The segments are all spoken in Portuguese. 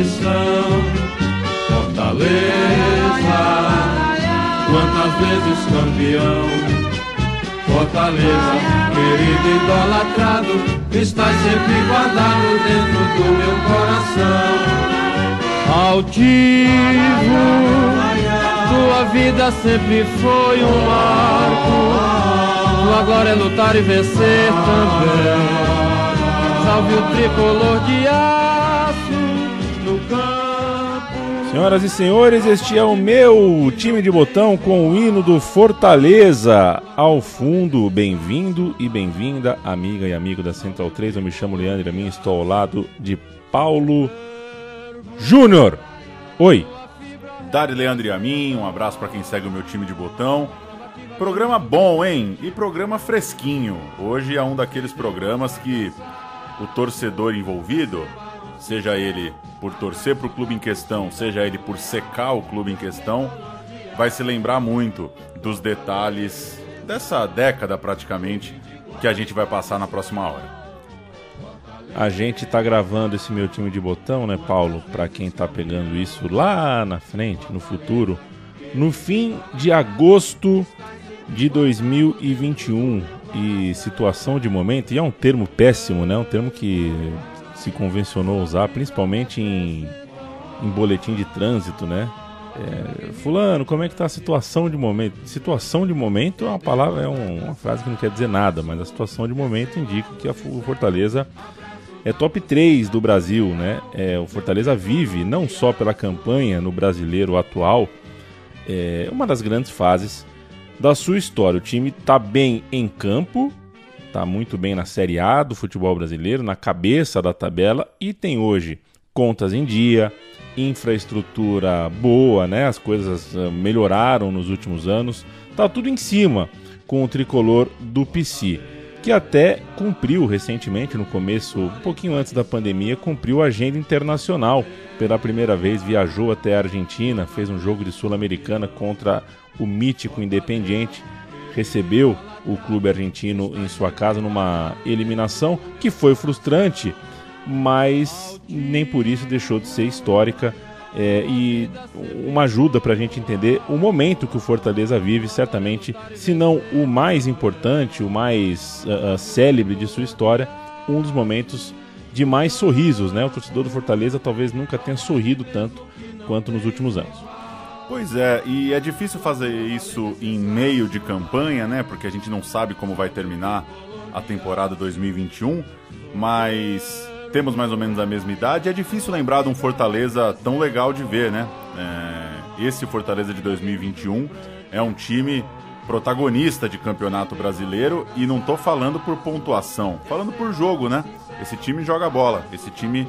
tradição. Fortaleza, quantas vezes campeão. Fortaleza, querido idolatrado, está sempre guardado dentro do meu coração. Altivo, tua vida sempre foi um marco. Tua glória é lutar e vencer também. Salve o tricolor de aço Senhoras e senhores, este é o meu time de botão com o hino do Fortaleza. Ao fundo, bem-vindo e bem-vinda, amiga e amigo da Central 3. Eu me chamo Leandro Amin, estou ao lado de Paulo Júnior. Oi. Dari Leandro e a mim, um abraço para quem segue o meu time de botão. Programa bom, hein? E programa fresquinho. Hoje é um daqueles programas que o torcedor envolvido, seja ele por torcer para o clube em questão, seja ele por secar o clube em questão, vai se lembrar muito dos detalhes dessa década praticamente que a gente vai passar na próxima hora. A gente tá gravando esse meu time de botão, né, Paulo? Para quem tá pegando isso lá na frente, no futuro, no fim de agosto de 2021. E situação de momento, e é um termo péssimo, né? Um termo que se convencionou usar, principalmente em, em boletim de trânsito, né? É, fulano, como é que tá a situação de momento? Situação de momento é uma palavra, é um, uma frase que não quer dizer nada, mas a situação de momento indica que a Fortaleza é top 3 do Brasil, né? É, o Fortaleza vive não só pela campanha no brasileiro atual, é uma das grandes fases da sua história. O time está bem em campo, está muito bem na Série A do futebol brasileiro, na cabeça da tabela e tem hoje contas em dia, infraestrutura boa, né? As coisas ah, melhoraram nos últimos anos, tá tudo em cima com o tricolor do PC que até cumpriu recentemente, no começo, um pouquinho antes da pandemia, cumpriu a agenda internacional. Pela primeira vez viajou até a Argentina, fez um jogo de Sul-Americana contra o mítico Independiente, recebeu o clube argentino em sua casa numa eliminação que foi frustrante, mas nem por isso deixou de ser histórica é, e uma ajuda para a gente entender o momento que o Fortaleza vive, certamente, se não o mais importante, o mais uh, célebre de sua história, um dos momentos de mais sorrisos, né? O torcedor do Fortaleza talvez nunca tenha sorrido tanto quanto nos últimos anos. Pois é, e é difícil fazer isso em meio de campanha, né? Porque a gente não sabe como vai terminar a temporada 2021, mas temos mais ou menos a mesma idade, é difícil lembrar de um Fortaleza tão legal de ver, né? É, esse Fortaleza de 2021 é um time protagonista de campeonato brasileiro e não tô falando por pontuação, falando por jogo, né? Esse time joga bola, esse time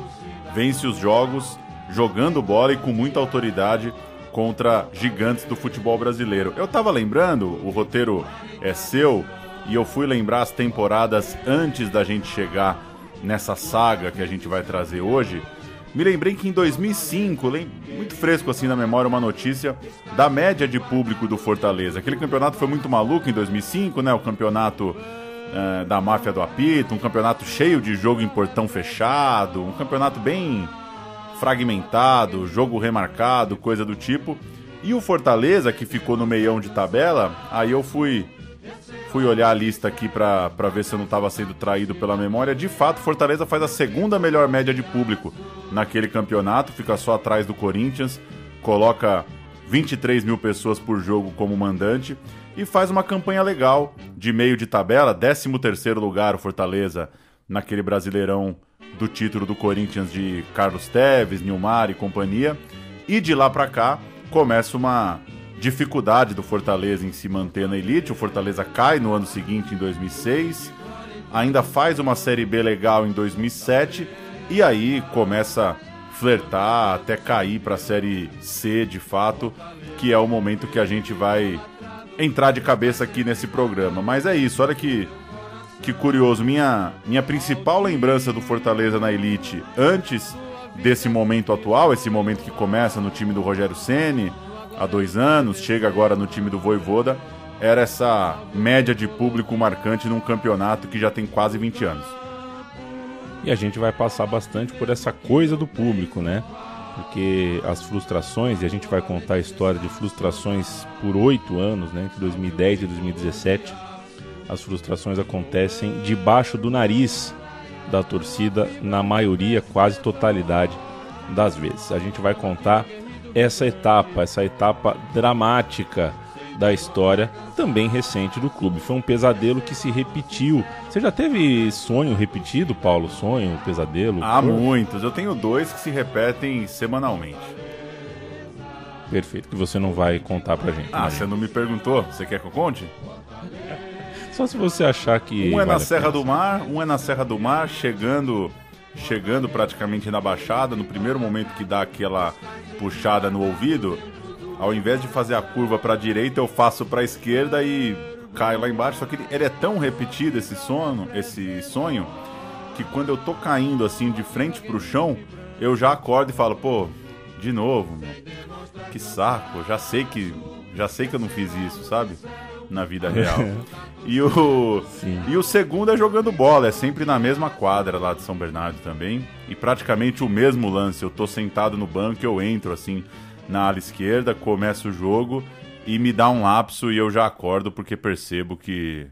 vence os jogos jogando bola e com muita autoridade contra gigantes do futebol brasileiro. Eu tava lembrando, o roteiro é seu, e eu fui lembrar as temporadas antes da gente chegar nessa saga que a gente vai trazer hoje, me lembrei que em 2005, muito fresco assim na memória, uma notícia da média de público do Fortaleza. Aquele campeonato foi muito maluco em 2005, né? O campeonato uh, da máfia do apito, um campeonato cheio de jogo em portão fechado, um campeonato bem fragmentado, jogo remarcado, coisa do tipo. E o Fortaleza, que ficou no meião de tabela, aí eu fui fui olhar a lista aqui para ver se eu não estava sendo traído pela memória. De fato, Fortaleza faz a segunda melhor média de público naquele campeonato, fica só atrás do Corinthians, coloca 23 mil pessoas por jogo como mandante e faz uma campanha legal de meio de tabela, 13 terceiro lugar o Fortaleza naquele Brasileirão do título do Corinthians de Carlos Teves, Nilmar e companhia. E de lá para cá começa uma dificuldade do Fortaleza em se manter na elite. O Fortaleza cai no ano seguinte, em 2006, ainda faz uma Série B legal em 2007 e aí começa a flertar até cair para a Série C de fato, que é o momento que a gente vai entrar de cabeça aqui nesse programa. Mas é isso, olha que que curioso, minha minha principal lembrança do Fortaleza na elite antes desse momento atual, esse momento que começa no time do Rogério Ceni, há dois anos, chega agora no time do Voivoda, era essa média de público marcante num campeonato que já tem quase 20 anos. E a gente vai passar bastante por essa coisa do público, né? porque as frustrações, e a gente vai contar a história de frustrações por oito anos, né, entre 2010 e 2017, as frustrações acontecem debaixo do nariz da torcida, na maioria, quase totalidade das vezes. A gente vai contar essa etapa, essa etapa dramática da história também recente do clube. Foi um pesadelo que se repetiu. Você já teve sonho repetido, Paulo? Sonho, pesadelo? Há muitos. Eu tenho dois que se repetem semanalmente. Perfeito, que você não vai contar pra gente. Ah, você não me perguntou? Você quer que eu conte? Só se você achar que. Um é vale na Serra do Mar, um é na Serra do Mar, chegando chegando praticamente na baixada, no primeiro momento que dá aquela puxada no ouvido, ao invés de fazer a curva para a direita, eu faço para a esquerda e caio lá embaixo. Só que ele, ele, é tão repetido esse sono, esse sonho, que quando eu tô caindo assim de frente pro chão, eu já acordo e falo, pô, de novo, meu. que saco, já sei que já sei que eu não fiz isso, sabe? Na vida real. e o e o segundo é jogando bola, é sempre na mesma quadra lá de São Bernardo também, e praticamente o mesmo lance. Eu tô sentado no banco, eu entro assim na ala esquerda, começa o jogo e me dá um lapso e eu já acordo porque percebo que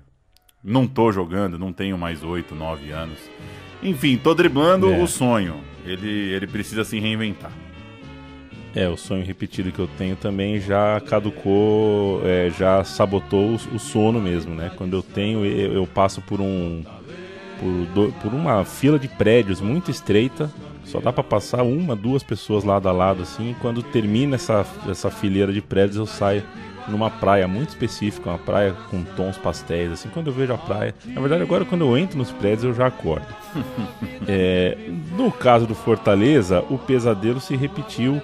não tô jogando, não tenho mais 8, 9 anos. Enfim, tô driblando é. o sonho. Ele, ele precisa se reinventar. É, o sonho repetido que eu tenho também já caducou, é, já sabotou o, sono mesmo, né? Quando eu tenho, eu, eu passo por um por, por uma fila de prédios muito estreita só dá para passar uma, duas pessoas lado a lado assim. E quando termina essa, essa fileira de prédios, eu saio numa praia muito específica, uma praia com tons pastéis. Assim, quando eu vejo a praia, na verdade, agora quando eu entro nos prédios, eu já acordo. é, no caso do Fortaleza, o pesadelo se repetiu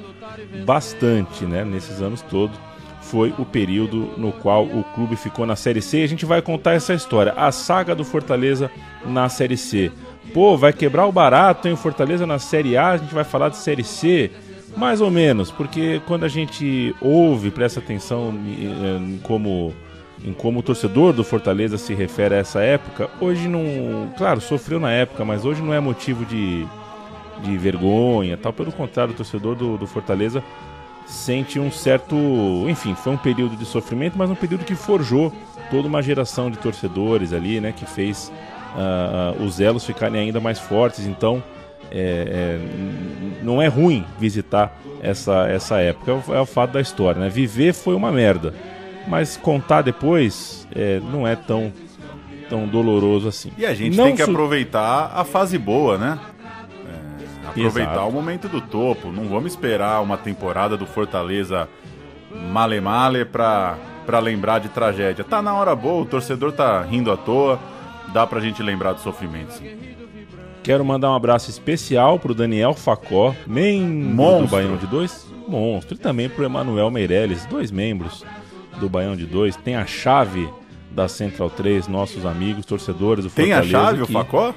bastante, né? Nesses anos todos foi o período no qual o clube ficou na Série C. E a gente vai contar essa história, a saga do Fortaleza na Série C pô, vai quebrar o barato, em Fortaleza na Série A, a gente vai falar de Série C. Mais ou menos, porque quando a gente ouve, presta atenção em como, em como o torcedor do Fortaleza se refere a essa época, hoje não. Claro, sofreu na época, mas hoje não é motivo de, de vergonha tal. Pelo contrário, o torcedor do, do Fortaleza sente um certo. Enfim, foi um período de sofrimento, mas um período que forjou toda uma geração de torcedores ali, né? Que fez uh, os elos ficarem ainda mais fortes. Então, é, é, não é ruim visitar essa, essa época. É o, é o, fato da história, né? Viver foi uma merda, mas contar depois é, não é tão, tão doloroso assim. E a gente não tem que aproveitar a fase boa, né? Aproveitar Exato. o momento do topo. Não vamos esperar uma temporada do Fortaleza male-male pra, pra lembrar de tragédia. Tá na hora boa, o torcedor tá rindo à toa dá pra gente lembrar do sofrimento. Sim. Quero mandar um abraço especial pro Daniel Facó, membro do Baião de Dois. Monstro. E também pro Emanuel Meirelles, dois membros do Baião de Dois. Tem a chave da Central 3, nossos amigos, torcedores do Fortaleza. Tem a chave, que... o Facó?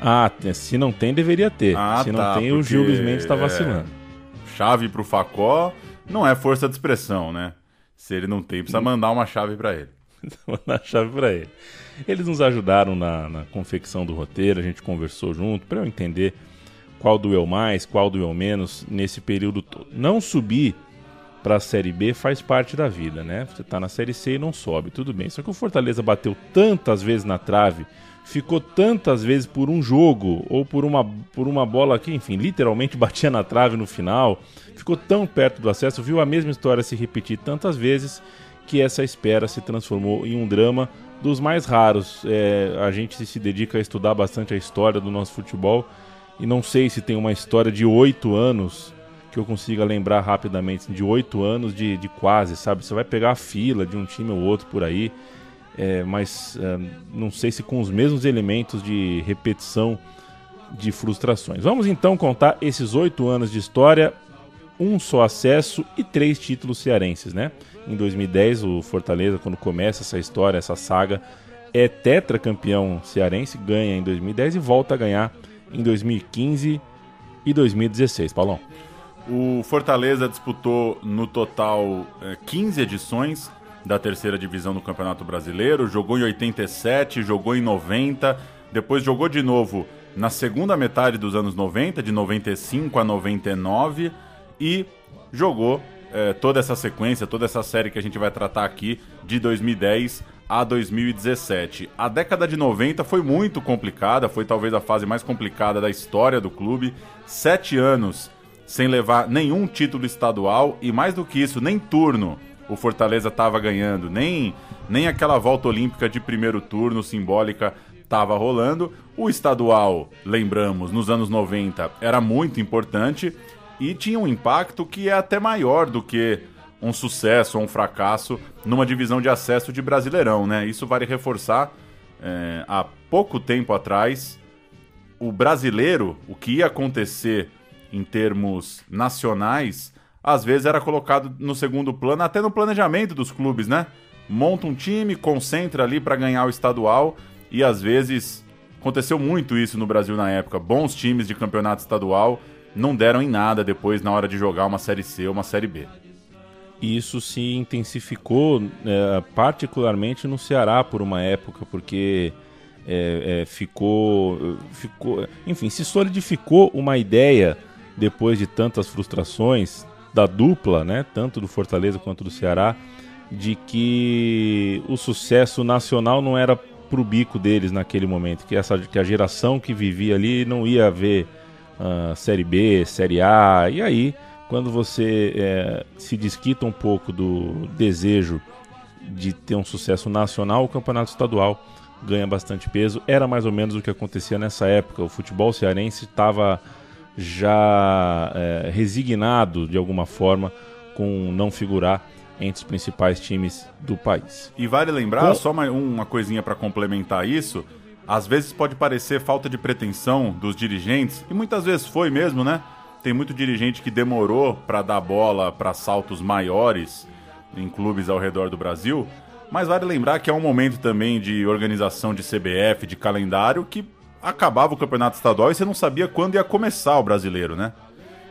Ah, se não tem, deveria ter. Ah, se não tá, tem, o Gil Luiz Mendes tá vacilando. É... Chave pro Facó não é força de expressão, né? Se ele não tem, precisa mandar uma chave para ele. mandar chave para ele. Eles nos ajudaram na, na confecção do roteiro, a gente conversou junto para eu entender qual doeu mais, qual doeu menos nesse período todo. Não subir para a Série B faz parte da vida, né? Você está na Série C e não sobe, tudo bem. Só que o Fortaleza bateu tantas vezes na trave, ficou tantas vezes por um jogo ou por uma, por uma bola que, enfim, literalmente batia na trave no final, ficou tão perto do acesso, viu a mesma história se repetir tantas vezes que essa espera se transformou em um drama dos mais raros. É, a gente se dedica a estudar bastante a história do nosso futebol e não sei se tem uma história de oito anos que eu consiga lembrar rapidamente, de oito anos de, de quase, sabe? Você vai pegar a fila de um time ou outro por aí, é, mas é, não sei se com os mesmos elementos de repetição de frustrações. Vamos então contar esses oito anos de história, um só acesso e três títulos cearenses, né? Em 2010, o Fortaleza, quando começa essa história, essa saga, é tetracampeão cearense, ganha em 2010 e volta a ganhar em 2015 e 2016. Paulão. O Fortaleza disputou no total 15 é, edições da terceira divisão do Campeonato Brasileiro, jogou em 87, jogou em 90, depois jogou de novo na segunda metade dos anos 90, de 95 a 99, e jogou é, toda essa sequência, toda essa série que a gente vai tratar aqui, de 2010 a 2017. A década de 90 foi muito complicada, foi talvez a fase mais complicada da história do clube. Sete anos sem levar nenhum título estadual e mais do que isso, nem turno o Fortaleza estava ganhando, nem, nem aquela volta olímpica de primeiro turno simbólica estava rolando. O estadual, lembramos, nos anos 90 era muito importante e tinha um impacto que é até maior do que um sucesso ou um fracasso numa divisão de acesso de Brasileirão, né? Isso vale reforçar. É, há pouco tempo atrás, o brasileiro, o que ia acontecer em termos nacionais, às vezes era colocado no segundo plano, até no planejamento dos clubes, né? Monta um time, concentra ali para ganhar o estadual e às vezes aconteceu muito isso no Brasil na época. Bons times de campeonato estadual não deram em nada depois na hora de jogar uma série C ou uma série B. Isso se intensificou é, particularmente no Ceará por uma época, porque é, é, ficou, ficou, enfim, se solidificou uma ideia depois de tantas frustrações da dupla, né, tanto do Fortaleza quanto do Ceará, de que o sucesso nacional não era pro bico deles naquele momento, que essa que a geração que vivia ali não ia ver uh, série B, série A, e aí quando você é, se desquita um pouco do desejo de ter um sucesso nacional, o campeonato estadual ganha bastante peso. Era mais ou menos o que acontecia nessa época. O futebol cearense estava já é, resignado de alguma forma com não figurar entre os principais times do país. E vale lembrar, com... só uma, uma coisinha para complementar isso, às vezes pode parecer falta de pretensão dos dirigentes, e muitas vezes foi mesmo, né? Tem muito dirigente que demorou para dar bola para saltos maiores em clubes ao redor do Brasil, mas vale lembrar que é um momento também de organização de CBF, de calendário, que acabava o campeonato estadual e você não sabia quando ia começar o brasileiro, né?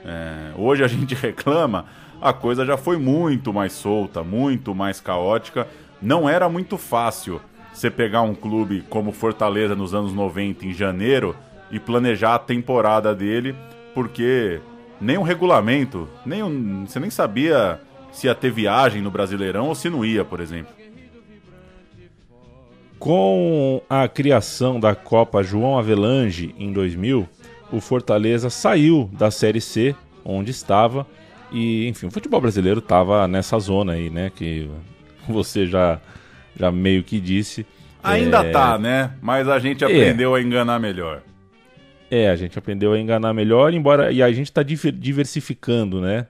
É, hoje a gente reclama, a coisa já foi muito mais solta, muito mais caótica. Não era muito fácil você pegar um clube como Fortaleza nos anos 90, em janeiro, e planejar a temporada dele, porque nem um regulamento, nem um, você nem sabia se ia ter viagem no Brasileirão ou se não ia, por exemplo. Com a criação da Copa João Avelange em 2000, o Fortaleza saiu da Série C, onde estava, e enfim, o futebol brasileiro estava nessa zona aí, né, que você já, já meio que disse. Ainda é... tá, né? Mas a gente aprendeu é. a enganar melhor. É, a gente aprendeu a enganar melhor, embora e a gente está diversificando, né?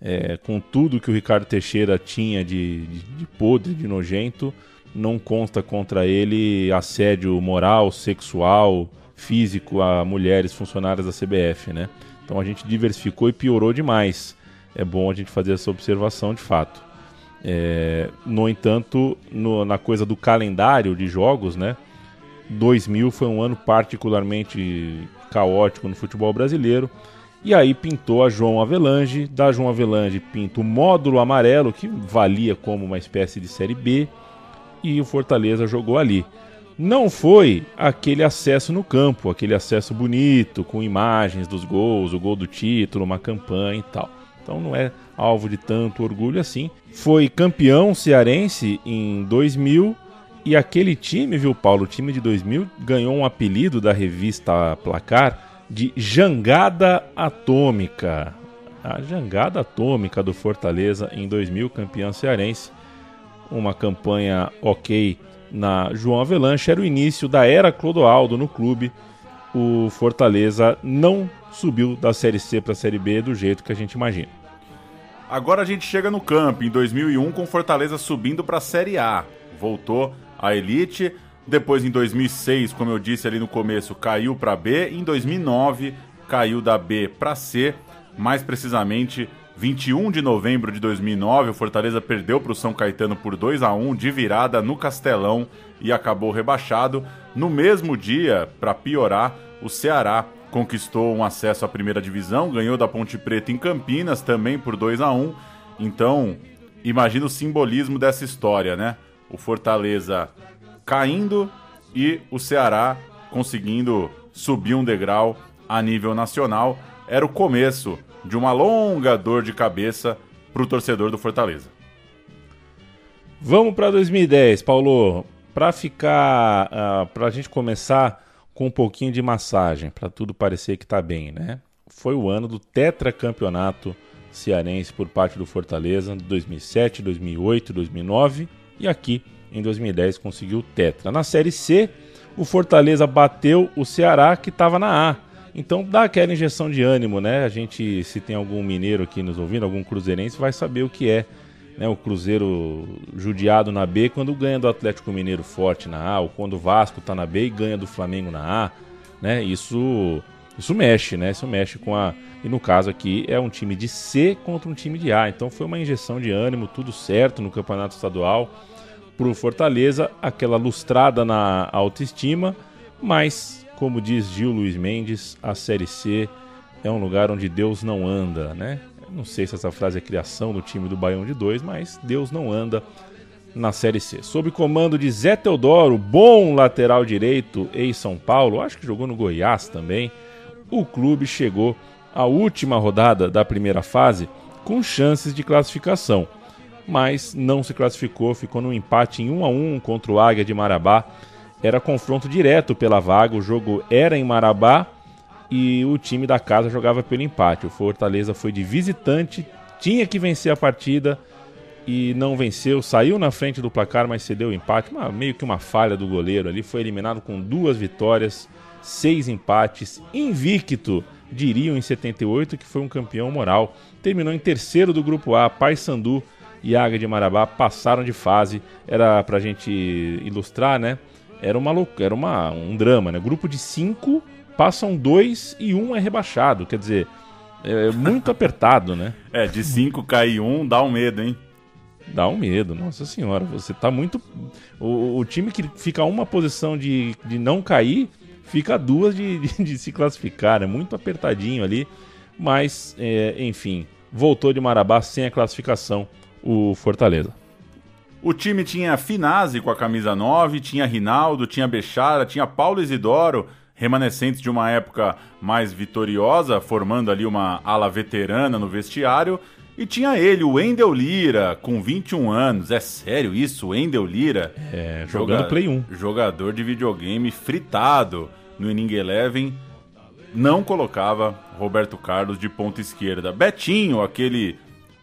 É, com tudo que o Ricardo Teixeira tinha de, de, de podre, de nojento, não consta contra ele assédio moral, sexual, físico a mulheres funcionárias da CBF, né? Então a gente diversificou e piorou demais. É bom a gente fazer essa observação de fato. É, no entanto, no, na coisa do calendário de jogos, né? 2000 foi um ano particularmente caótico no futebol brasileiro. E aí pintou a João Avelange, da João Avelange pinta o módulo amarelo, que valia como uma espécie de Série B, e o Fortaleza jogou ali. Não foi aquele acesso no campo, aquele acesso bonito, com imagens dos gols, o gol do título, uma campanha e tal. Então não é alvo de tanto orgulho assim. Foi campeão cearense em 2000 e aquele time, viu, Paulo? O time de 2000 ganhou um apelido da revista Placar de Jangada Atômica. A Jangada Atômica do Fortaleza em 2000, campeão cearense uma campanha ok na João Avelanche, era o início da era Clodoaldo no clube. O Fortaleza não subiu da Série C para a Série B do jeito que a gente imagina. Agora a gente chega no campo, em 2001, com Fortaleza subindo para a Série A. Voltou à elite. Depois, em 2006, como eu disse ali no começo, caiu para B. Em 2009, caiu da B para C. Mais precisamente, 21 de novembro de 2009, o Fortaleza perdeu para o São Caetano por 2 a 1 de virada no Castelão e acabou rebaixado. No mesmo dia, para piorar, o Ceará conquistou um acesso à primeira divisão, ganhou da Ponte Preta em Campinas também por 2 a 1. Então, imagina o simbolismo dessa história, né? O Fortaleza caindo e o Ceará conseguindo subir um degrau a nível nacional. Era o começo de uma longa dor de cabeça para o torcedor do Fortaleza. Vamos para 2010, Paulo. Para ficar, uh, ah, para a gente começar com um pouquinho de massagem, para tudo parecer que está bem, né? Foi o ano do tetracampeonato cearense por parte do Fortaleza, 2007, 2008, 2009 e aqui em 2010 conseguiu o tetra. Na Série C, o Fortaleza bateu o Ceará que estava na A. Então dá aquela injeção de ânimo, né? A gente, se tem algum mineiro aqui nos ouvindo, algum cruzeirense, vai saber o que é né, o Cruzeiro judiado na B quando ganha do Atlético Mineiro forte na A, ou quando o Vasco está na B e ganha do Flamengo na A, né? Isso isso mexe, né? Isso mexe com a e no caso aqui é um time de C contra um time de A. Então foi uma injeção de ânimo, tudo certo no Campeonato Estadual para o Fortaleza, aquela lustrada na autoestima, mas como diz Gil Luiz Mendes, a Série C é um lugar onde Deus não anda, né? Não sei se essa frase é criação do time do Baião de 2, mas Deus não anda na Série C. Sob comando de Zé Teodoro, bom lateral direito em São Paulo, acho que jogou no Goiás também, o clube chegou à última rodada da primeira fase com chances de classificação, mas não se classificou, ficou no empate em 1 a 1 contra o Águia de Marabá. Era confronto direto pela vaga, o jogo era em Marabá e o time da casa jogava pelo empate. O Fortaleza foi de visitante, tinha que vencer a partida e não venceu, saiu na frente do placar, mas cedeu o empate. Uma, meio que uma falha do goleiro ali, foi eliminado com duas vitórias, seis empates, invicto, diriam em 78 que foi um campeão moral. Terminou em terceiro do grupo A, Paysandu e Águia de Marabá passaram de fase. Era pra gente ilustrar, né? Era uma era uma, um drama, né? Grupo de cinco passam dois e um é rebaixado. Quer dizer, é muito apertado, né? É, de cinco cair um dá um medo, hein? Dá um medo, nossa senhora. Você tá muito. O, o time que fica uma posição de, de não cair, fica duas de, de, de se classificar. É muito apertadinho ali. Mas, é, enfim, voltou de Marabá sem a classificação o Fortaleza. O time tinha Finazzi com a camisa 9, tinha Rinaldo, tinha Bechara, tinha Paulo Isidoro, remanescentes de uma época mais vitoriosa, formando ali uma ala veterana no vestiário. E tinha ele, o Wendel Lira, com 21 anos. É sério isso? Wendel Lira? É, jogando Joga Play 1. Jogador de videogame fritado no Inning Eleven. Não colocava Roberto Carlos de ponta esquerda. Betinho, aquele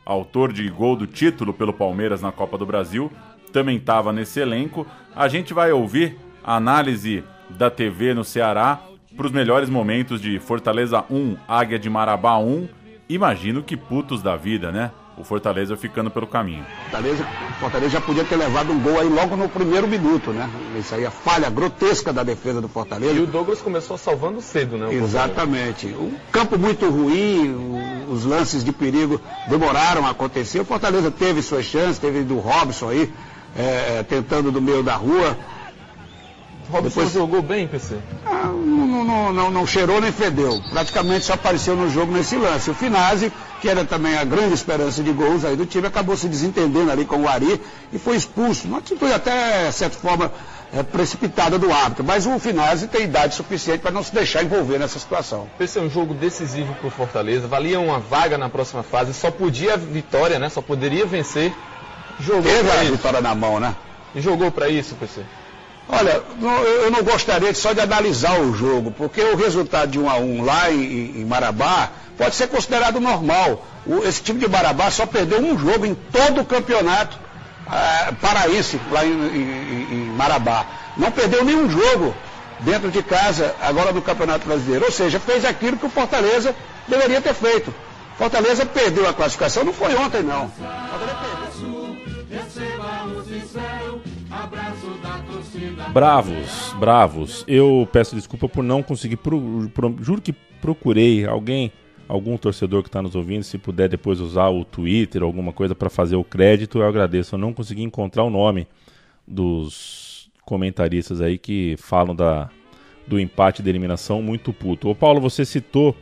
autor de gol do título pelo Palmeiras na Copa do Brasil, também estava nesse elenco. A gente vai ouvir a análise da TV no Ceará para os melhores momentos de Fortaleza 1, Águia de Marabá 1. Imagino que putos da vida, né? O Fortaleza ficando pelo caminho. Fortaleza, Fortaleza já podia ter levado um gol aí logo no primeiro minuto, né? Isso aí, a falha grotesca da defesa do Fortaleza. E o Douglas começou salvando cedo, né? Exatamente. Um campo muito ruim, os lances de perigo demoraram a acontecer. O Fortaleza teve suas chances, teve do Robson aí, é, tentando do meio da rua. Robson Depois... jogou bem, PC? Ah, não, não, não, não, cheirou nem fedeu. Praticamente só apareceu no jogo nesse lance. O Finazzi, que era também a grande esperança de gols aí do time, acabou se desentendendo ali com o Ari e foi expulso. Uma atitude até, de certa forma, é, precipitada do árbitro. Mas o Finazzi tem idade suficiente para não se deixar envolver nessa situação. Esse é um jogo decisivo para o Fortaleza. Valia uma vaga na próxima fase. Só podia vitória, né? Só poderia vencer. Jogou Teve a vitória na mão, né? E jogou para isso, PC? Olha, eu não gostaria só de analisar o jogo, porque o resultado de 1 a 1 lá em, em Marabá pode ser considerado normal. O, esse time de Marabá só perdeu um jogo em todo o campeonato é, paraense lá em, em, em Marabá. Não perdeu nenhum jogo dentro de casa, agora no Campeonato Brasileiro. Ou seja, fez aquilo que o Fortaleza deveria ter feito. Fortaleza perdeu a classificação, não foi ontem não. Bravos, bravos. Eu peço desculpa por não conseguir. Pro, pro, juro que procurei alguém, algum torcedor que está nos ouvindo, se puder depois usar o Twitter alguma coisa para fazer o crédito, eu agradeço. Eu não consegui encontrar o nome dos comentaristas aí que falam da, do empate de eliminação muito puto. Ô Paulo, você citou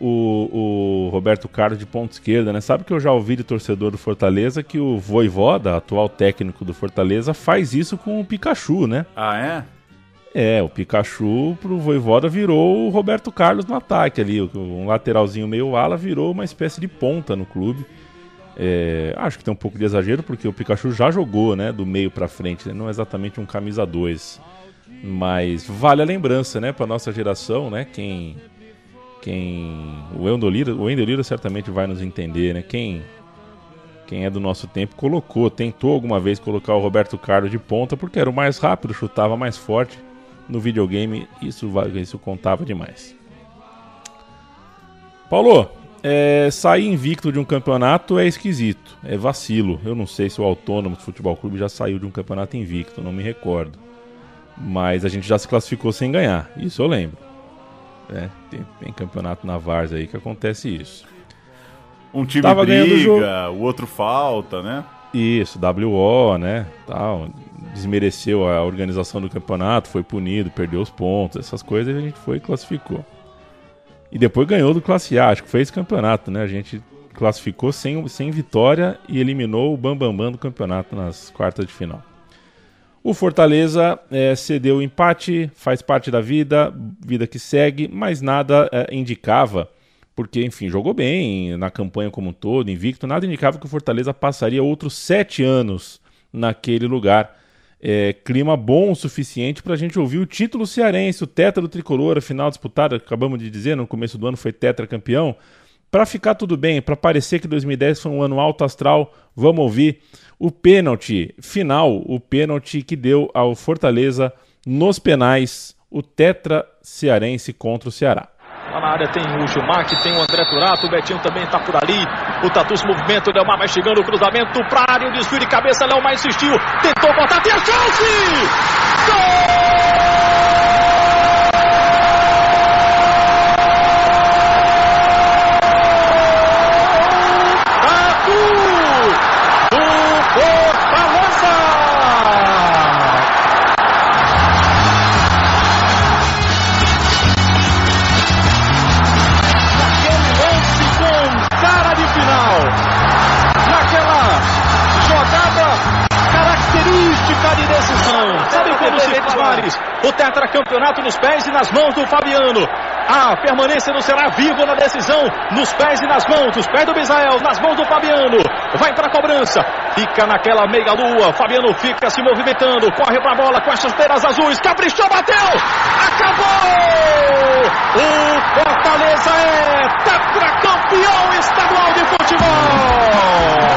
o, o, Roberto Carlos de ponta esquerda, né? Sabe que eu já ouvi de torcedor do Fortaleza que o Voivoda, atual técnico do Fortaleza, faz isso com o Pikachu, né? Ah, é? É, o Pikachu pro Voivoda virou o Roberto Carlos no ataque ali. Um lateralzinho meio ala virou uma espécie de ponta no clube. É, acho que tem um pouco de exagero porque o Pikachu já jogou né, do meio para frente, né, não é exatamente um camisa 2. Mas vale a lembrança né, para nossa geração, né, quem, quem o Endolira, o Endolira certamente vai nos entender, né, quem quem é do nosso tempo colocou, tentou alguma vez colocar o Roberto Carlos de ponta porque era o mais rápido, chutava mais forte no videogame, isso, isso contava demais. Paulo, é, sair invicto de um campeonato é esquisito, é vacilo. Eu não sei se o Autônomo Futebol Clube já saiu de um campeonato invicto, não me recordo. Mas a gente já se classificou sem ganhar, isso eu lembro. É, tem, tem, campeonato na Vars aí que acontece isso. Um time Tava briga, o outro falta, né? Isso, WO, né? Tal, desmereceu a organização do campeonato, foi punido, perdeu os pontos, essas coisas a gente foi e classificou. E depois ganhou do Classe A, acho que fez campeonato, né? A gente classificou sem, sem vitória e eliminou o Bambambam Bam Bam do campeonato nas quartas de final. O Fortaleza é, cedeu o empate, faz parte da vida, vida que segue, mas nada é, indicava, porque, enfim, jogou bem na campanha como um todo, invicto, nada indicava que o Fortaleza passaria outros sete anos naquele lugar é, clima bom o suficiente para a gente ouvir o título cearense, o tetra do tricolor, a final disputada, acabamos de dizer, no começo do ano foi tetra campeão. Para ficar tudo bem, para parecer que 2010 foi um ano alto astral, vamos ouvir o pênalti final, o pênalti que deu ao Fortaleza nos penais, o tetra cearense contra o Ceará. Lá na área tem o Gilmar, que tem o André Turato, o Betinho também está por ali. O Tatu se movimenta, o Delmar vai chegando, o cruzamento para área, o desvio de cabeça, Léo mais insistiu, tentou botar, tem a chance! Gol! O tetracampeonato nos pés e nas mãos do Fabiano. A permanência não será vivo na decisão, nos pés e nas mãos, os pés do Misael, nas mãos do Fabiano. Vai para a cobrança, fica naquela meia-lua. Fabiano fica se movimentando, corre para a bola com as chuteiras azuis, caprichou, bateu, acabou! O Fortaleza é tetracampeão estadual de futebol!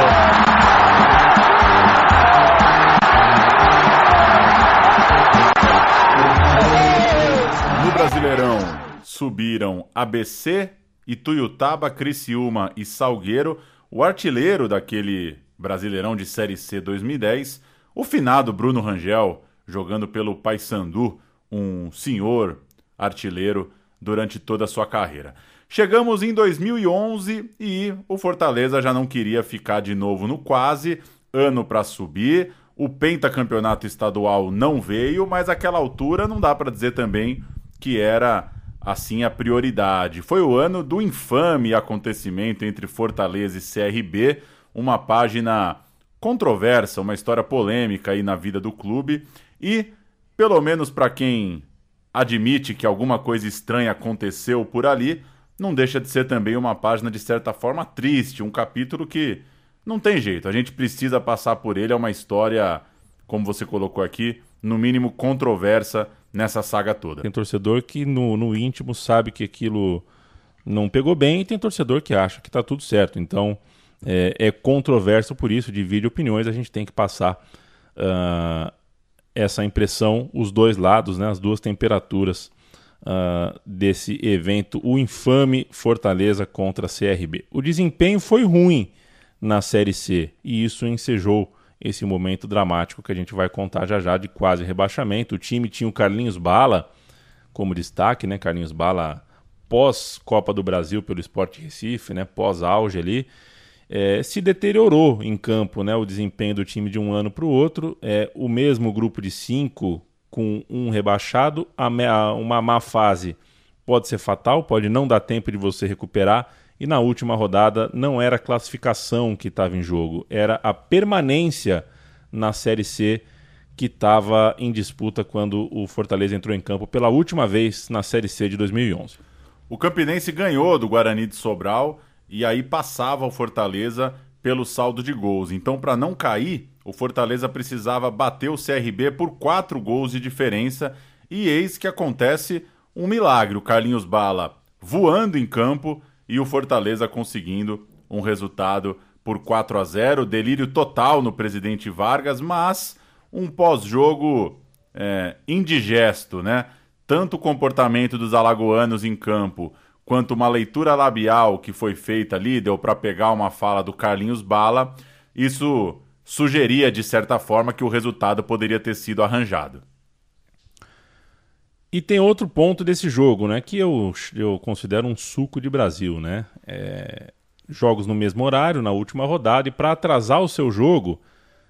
Subiram ABC, Ituiutaba, Criciúma e Salgueiro. O artilheiro daquele Brasileirão de Série C 2010, o finado Bruno Rangel, jogando pelo Paysandu, um senhor artilheiro durante toda a sua carreira. Chegamos em 2011 e o Fortaleza já não queria ficar de novo no quase, ano para subir. O pentacampeonato estadual não veio, mas aquela altura não dá para dizer também que era assim a prioridade. Foi o ano do infame acontecimento entre Fortaleza e CRB, uma página controversa, uma história polêmica aí na vida do clube. E pelo menos para quem admite que alguma coisa estranha aconteceu por ali, não deixa de ser também uma página de certa forma triste, um capítulo que não tem jeito, a gente precisa passar por ele, é uma história, como você colocou aqui, no mínimo controversa nessa saga toda. Tem torcedor que no, no íntimo sabe que aquilo não pegou bem e tem torcedor que acha que está tudo certo. Então é, é, controverso por isso, divide opiniões, a gente tem que passar uh, essa impressão, os dois lados, né, as duas temperaturas uh, desse evento, o infame Fortaleza contra CRB. O desempenho foi ruim na Série C e isso ensejou esse momento dramático que a gente vai contar já já de quase rebaixamento. O time tinha o Carlinhos Bala como destaque, né? Carlinhos Bala pós Copa do Brasil pelo Sport Recife, né? Pós auge ali. É, se deteriorou em campo né, o desempenho do time de um ano para o outro. É, o mesmo grupo de cinco com um rebaixado, a, uma má fase pode ser fatal, pode não dar tempo de você recuperar e na última rodada não era a classificação que estava em jogo, era a permanência na Série C que estava em disputa quando o Fortaleza entrou em campo pela última vez na Série C de 2011. O Campinense ganhou do Guarani de Sobral e aí passava o Fortaleza pelo saldo de gols. Então, para não cair, o Fortaleza precisava bater o CRB por quatro gols de diferença. E eis que acontece um milagre: o Carlinhos Bala voando em campo e o Fortaleza conseguindo um resultado por 4 a 0. Delírio total no presidente Vargas, mas um pós-jogo é, indigesto, né? Tanto o comportamento dos alagoanos em campo quanto uma leitura labial que foi feita ali, deu para pegar uma fala do Carlinhos Bala, isso sugeria de certa forma que o resultado poderia ter sido arranjado. E tem outro ponto desse jogo, né? Que eu, eu considero um suco de Brasil, né? É, jogos no mesmo horário, na última rodada, e para atrasar o seu jogo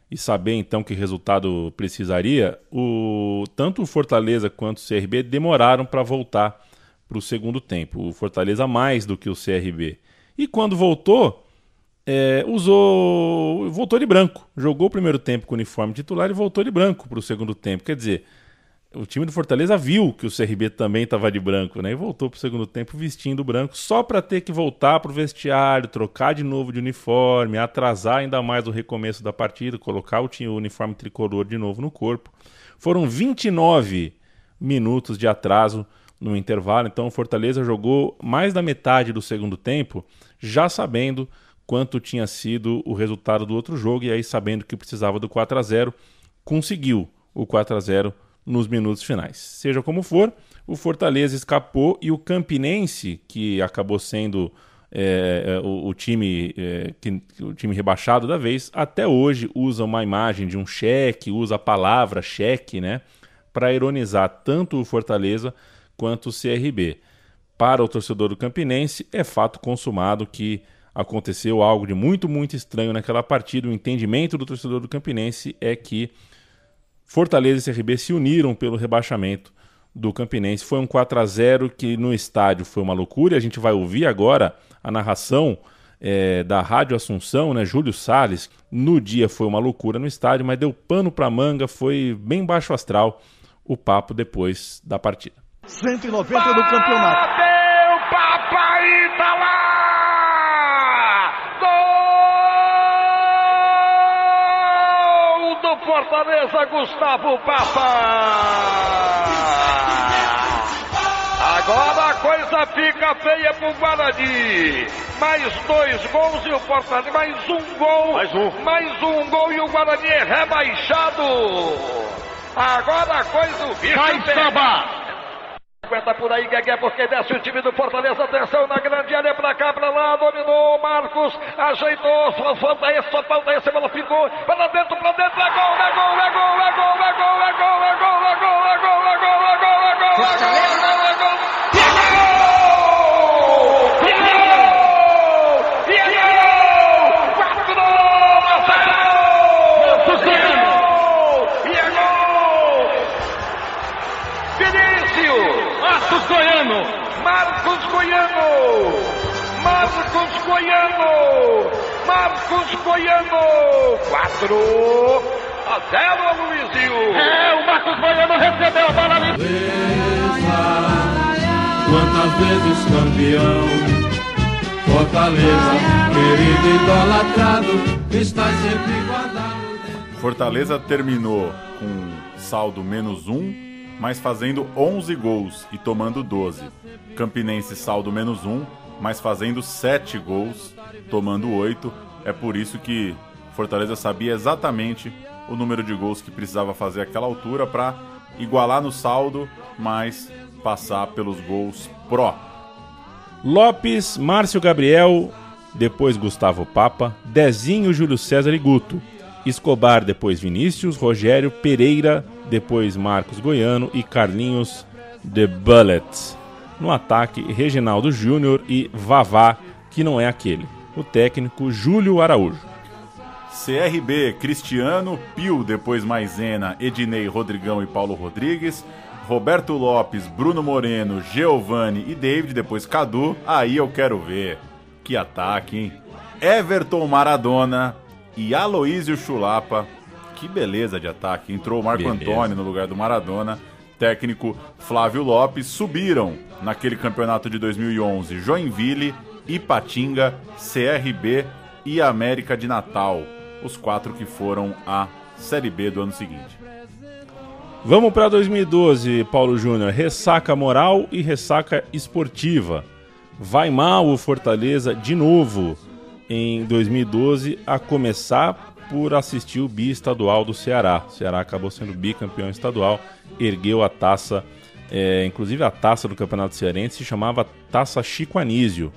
e saber então que resultado precisaria, o, tanto o Fortaleza quanto o CRB demoraram para voltar para o segundo tempo. O Fortaleza mais do que o CRB. E quando voltou, é, usou. voltou de branco. Jogou o primeiro tempo com o uniforme titular e voltou de branco para o segundo tempo. Quer dizer o time do Fortaleza viu que o CRB também estava de branco, né? E voltou para o segundo tempo vestindo branco, só para ter que voltar para o vestiário, trocar de novo de uniforme, atrasar ainda mais o recomeço da partida, colocar o, time, o uniforme tricolor de novo no corpo. Foram 29 minutos de atraso no intervalo, então o Fortaleza jogou mais da metade do segundo tempo, já sabendo quanto tinha sido o resultado do outro jogo e aí sabendo que precisava do 4 a 0, conseguiu o 4 a 0 nos minutos finais. Seja como for, o Fortaleza escapou e o Campinense, que acabou sendo é, é, o, o, time, é, que, o time rebaixado da vez, até hoje usa uma imagem de um cheque, usa a palavra cheque, né, para ironizar tanto o Fortaleza quanto o CRB. Para o torcedor do Campinense, é fato consumado que aconteceu algo de muito, muito estranho naquela partida. O entendimento do torcedor do Campinense é que Fortaleza e CRB se uniram pelo rebaixamento do Campinense. Foi um 4 a 0 que no estádio foi uma loucura. A gente vai ouvir agora a narração é, da Rádio Assunção, né? Júlio Sales. No dia foi uma loucura no estádio, mas deu pano para manga, foi bem baixo astral o papo depois da partida. 190 do campeonato. Bateu, papai, tá lá! Fortaleza, Gustavo Papa. Agora a coisa fica feia pro Guarani. Mais dois gols e o Fortaleza. Mais um gol. Mais um. Mais um gol e o Guarani é rebaixado. Agora a coisa o bicho Vai, Samba! Aguenta por aí, Guegué, porque desce o time do Fortaleza. Atenção na grande área, pra cá, pra lá. Dominou Marcos, ajeitou. Só falta esse, só falta esse. Bola ficou para dentro, pra dentro. É gol, é gol, é gol, é gol, é gol, é gol, é gol, é gol, é gol, é gol, é gol, é gol, é gol, é gol. E é gol! E é gol! E é gol! Quatro! Marcelo! E é gol! Vinícius! Marcos Goiano! Marcos Goiano! Marcos Goiano! Marcos Goiano! 4 a 0, Luizinho! É, o Marcos Goiano recebeu a bola ali. Quantas vezes campeão Fortaleza, querido idolatrado Está sempre guardado Fortaleza terminou com saldo menos um, mas fazendo 11 gols e tomando 12. Campinense saldo menos um, mas fazendo 7 gols, tomando 8. É por isso que Fortaleza sabia exatamente o número de gols que precisava fazer àquela altura para igualar no saldo, mas passar pelos gols pró. Lopes, Márcio Gabriel, depois Gustavo Papa, Dezinho, Júlio César e Guto. Escobar, depois Vinícius, Rogério, Pereira, depois Marcos Goiano e Carlinhos The Bullet. No ataque, Reginaldo Júnior e Vavá, que não é aquele. O técnico Júlio Araújo. CRB, Cristiano, Pio, depois Maisena, Ednei, Rodrigão e Paulo Rodrigues. Roberto Lopes, Bruno Moreno, Giovanni e David, depois Cadu. Aí eu quero ver. Que ataque, hein? Everton Maradona e Aloísio Chulapa que beleza de ataque. Entrou o Marco Beleza. Antônio no lugar do Maradona, técnico Flávio Lopes. Subiram naquele campeonato de 2011 Joinville, Ipatinga, CRB e América de Natal. Os quatro que foram à Série B do ano seguinte. Vamos para 2012, Paulo Júnior. Ressaca moral e ressaca esportiva. Vai mal o Fortaleza de novo em 2012, a começar por assistir o bi-estadual do Ceará. O Ceará acabou sendo bicampeão estadual, ergueu a taça, é, inclusive a taça do Campeonato Cearense se chamava Taça Chico Anísio.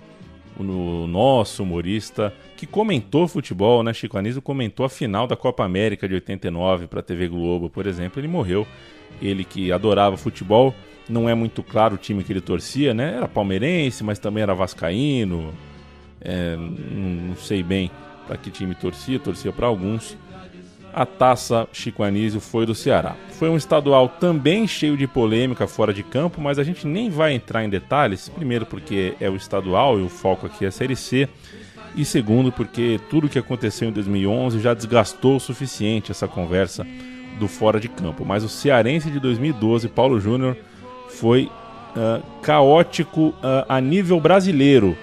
O nosso humorista que comentou futebol, né? Chico Anísio comentou a final da Copa América de 89 para a TV Globo, por exemplo. Ele morreu. Ele que adorava futebol, não é muito claro o time que ele torcia, né? Era palmeirense, mas também era vascaíno. É, não sei bem para que time torcia, torcia para alguns. A taça Chico Anísio foi do Ceará. Foi um estadual também cheio de polêmica fora de campo, mas a gente nem vai entrar em detalhes. Primeiro, porque é o estadual e o foco aqui é a Série C. E segundo, porque tudo que aconteceu em 2011 já desgastou o suficiente essa conversa do fora de campo. Mas o cearense de 2012, Paulo Júnior, foi uh, caótico uh, a nível brasileiro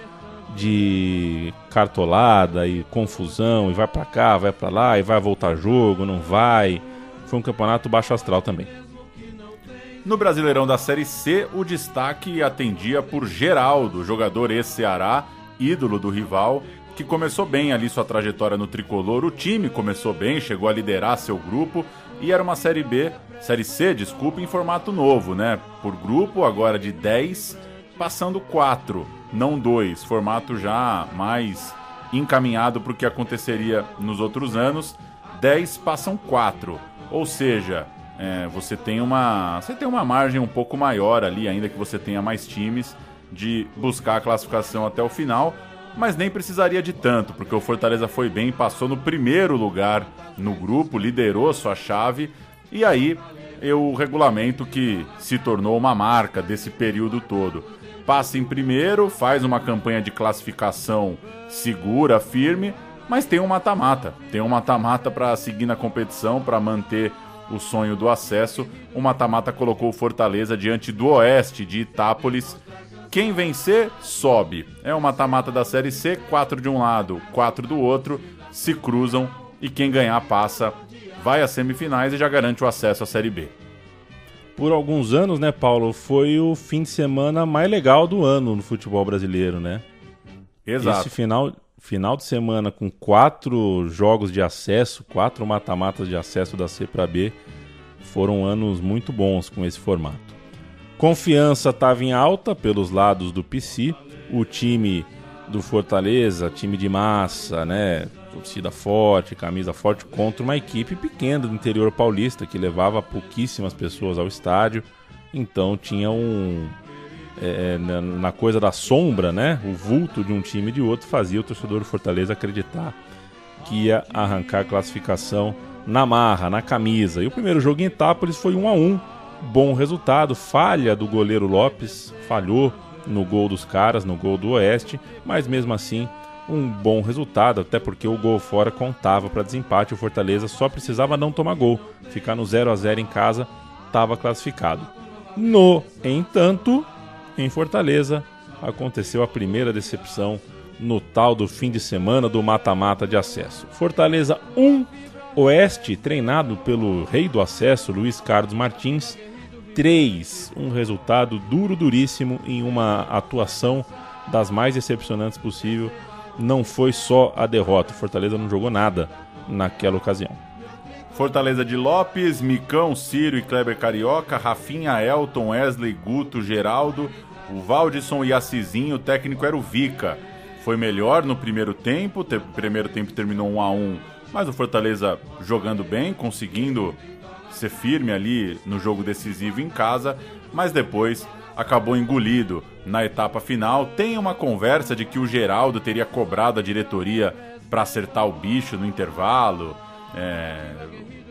de cartolada e confusão, e vai para cá, vai para lá, e vai voltar jogo, não vai. Foi um campeonato baixo astral também. No Brasileirão da Série C, o destaque atendia por Geraldo, jogador ex-Ceará, ídolo do rival, que começou bem ali sua trajetória no tricolor. O time começou bem, chegou a liderar seu grupo e era uma Série B, Série C, desculpa, em formato novo, né? Por grupo, agora de 10, passando 4, não 2, formato já mais encaminhado para o que aconteceria nos outros anos. 10 passam 4, ou seja, é, você tem uma você tem uma margem um pouco maior ali, ainda que você tenha mais times, de buscar a classificação até o final, mas nem precisaria de tanto, porque o Fortaleza foi bem, passou no primeiro lugar no grupo, liderou sua chave, e aí o regulamento que se tornou uma marca desse período todo. Passa em primeiro, faz uma campanha de classificação segura, firme, mas tem um mata-mata. Tem um mata-mata para seguir na competição, para manter o sonho do acesso. O mata-mata colocou Fortaleza diante do Oeste de Itápolis. Quem vencer, sobe. É o mata-mata da Série C, quatro de um lado, quatro do outro, se cruzam e quem ganhar passa, vai às semifinais e já garante o acesso à Série B. Por alguns anos, né, Paulo, foi o fim de semana mais legal do ano no futebol brasileiro, né? Exato. Esse final, final de semana com quatro jogos de acesso, quatro mata-matas de acesso da C para B, foram anos muito bons com esse formato. Confiança estava em alta pelos lados do PC, o time do Fortaleza, time de massa, né? Torcida forte, camisa forte contra uma equipe pequena do interior paulista que levava pouquíssimas pessoas ao estádio. Então tinha um. É, na, na coisa da sombra, né? O vulto de um time e de outro fazia o torcedor do Fortaleza acreditar que ia arrancar a classificação na marra, na camisa. E o primeiro jogo em Itápolis foi 1 a 1 Bom resultado, falha do goleiro Lopes, falhou no gol dos caras, no gol do Oeste, mas mesmo assim um bom resultado, até porque o gol fora contava para desempate. O Fortaleza só precisava não tomar gol, ficar no 0 a 0 em casa, estava classificado. No entanto, em Fortaleza aconteceu a primeira decepção no tal do fim de semana do mata-mata de acesso. Fortaleza 1, Oeste, treinado pelo rei do acesso, Luiz Carlos Martins, 3. Um resultado duro, duríssimo em uma atuação das mais decepcionantes possível. Não foi só a derrota, o Fortaleza não jogou nada naquela ocasião. Fortaleza de Lopes, Micão, Ciro e Kleber Carioca, Rafinha, Elton, Wesley, Guto, Geraldo, o Valdisson e Assisinho, o técnico era o Vica. Foi melhor no primeiro tempo, o primeiro tempo terminou 1 a 1 mas o Fortaleza jogando bem, conseguindo ser firme ali no jogo decisivo em casa, mas depois acabou engolido na etapa final. Tem uma conversa de que o Geraldo teria cobrado a diretoria para acertar o bicho no intervalo. É,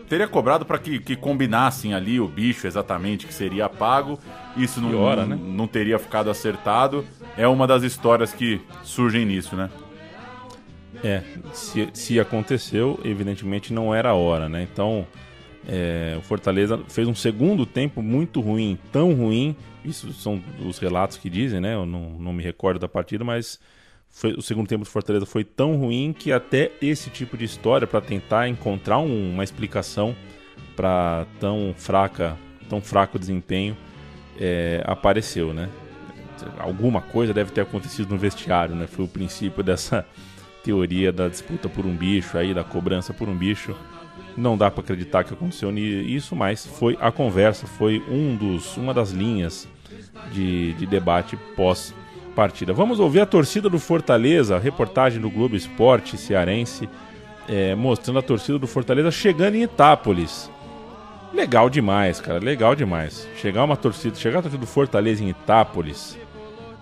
teria cobrado para que, que, combinassem ali o bicho exatamente que seria pago. Isso não, né? não teria ficado acertado. É uma das histórias que surgem nisso, né? É, se, se aconteceu, evidentemente não era a hora, né? Então, é, o Fortaleza fez um segundo tempo muito ruim, tão ruim, isso são os relatos que dizem, né? Eu não, não me recordo da partida, mas foi, o segundo tempo do Fortaleza foi tão ruim que até esse tipo de história, para tentar encontrar um, uma explicação para tão fraca, tão fraco desempenho, é, apareceu, né? Alguma coisa deve ter acontecido no vestiário, né? Foi o princípio dessa teoria da disputa por um bicho aí, da cobrança por um bicho. Não dá para acreditar que aconteceu isso, mas foi a conversa, foi um dos, uma das linhas de, de debate pós partida. Vamos ouvir a torcida do Fortaleza, reportagem do Globo Esporte cearense, é, mostrando a torcida do Fortaleza chegando em Itápolis. Legal demais, cara, legal demais. Chegar uma torcida, chegar a torcida do Fortaleza em Itápolis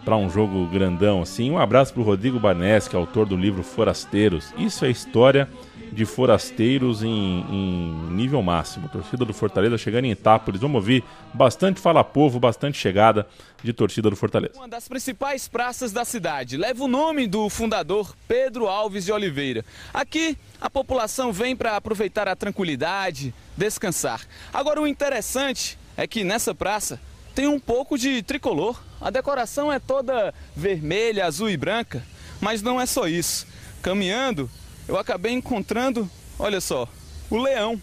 para um jogo grandão assim. Um abraço para o Rodrigo Barnes, que é autor do livro Forasteiros. Isso é história de forasteiros em, em, nível máximo. Torcida do Fortaleza chegando em Itápolis. Vamos ouvir bastante fala povo, bastante chegada de torcida do Fortaleza. Uma das principais praças da cidade leva o nome do fundador Pedro Alves de Oliveira. Aqui a população vem para aproveitar a tranquilidade, descansar. Agora o interessante é que nessa praça tem um pouco de tricolor. A decoração é toda vermelha, azul e branca, mas não é só isso. Caminhando, eu acabei encontrando, olha só, o leão.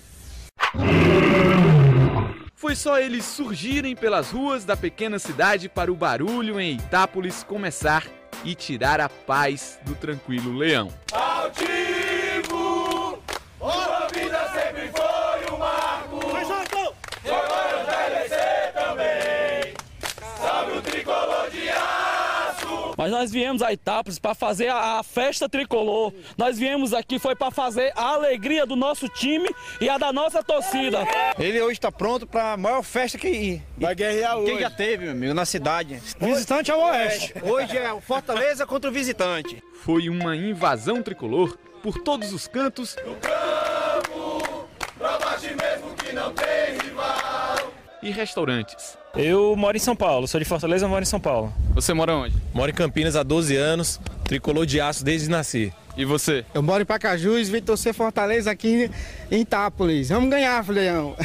Foi só eles surgirem pelas ruas da pequena cidade para o barulho em Itápolis começar e tirar a paz do tranquilo leão. Altivo! A vida sempre foi um marco! E agora vai descer também! Salve o tricolor de aço! Mas nós viemos a Itápolis para fazer a, a festa tricolor. Nós viemos aqui foi para fazer a alegria do nosso time e a da nossa torcida. Ele hoje está pronto para a maior festa que Vai guerrear hoje. já teve, meu amigo, na cidade. Visitante ao oeste. Hoje é o Fortaleza contra o visitante. Foi uma invasão tricolor por todos os cantos Prova de mesmo que não tem rival! e restaurantes. Eu moro em São Paulo, sou de Fortaleza, moro em São Paulo. Você mora onde? Moro em Campinas há 12 anos, tricolor de aço desde nasci. E você? Eu moro em Pacajus, vim torcer Fortaleza aqui em Itápolis. Vamos ganhar, Leão.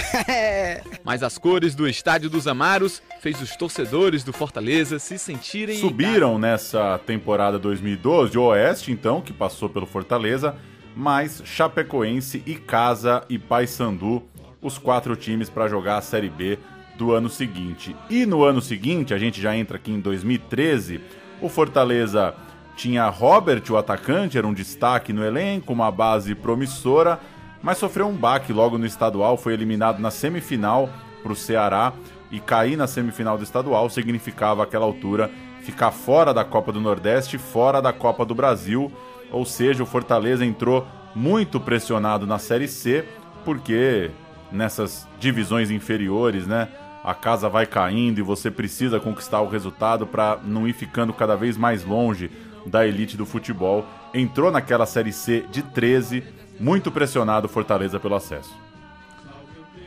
Mas as cores do Estádio dos Amaros fez os torcedores do Fortaleza se sentirem em Subiram nessa temporada 2012 o Oeste, então, que passou pelo Fortaleza, mais Chapecoense, Icasa e Paysandu, os quatro times para jogar a Série B do ano seguinte. E no ano seguinte, a gente já entra aqui em 2013, o Fortaleza tinha Robert, o atacante, era um destaque no elenco, uma base promissora, mas sofreu um baque logo no estadual, foi eliminado na semifinal para o Ceará e cair na semifinal do estadual significava aquela altura ficar fora da Copa do Nordeste, fora da Copa do Brasil, ou seja, o Fortaleza entrou muito pressionado na Série C, porque nessas divisões inferiores, né, a casa vai caindo e você precisa conquistar o resultado para não ir ficando cada vez mais longe da elite do futebol. Entrou naquela Série C de 13, muito pressionado Fortaleza pelo acesso.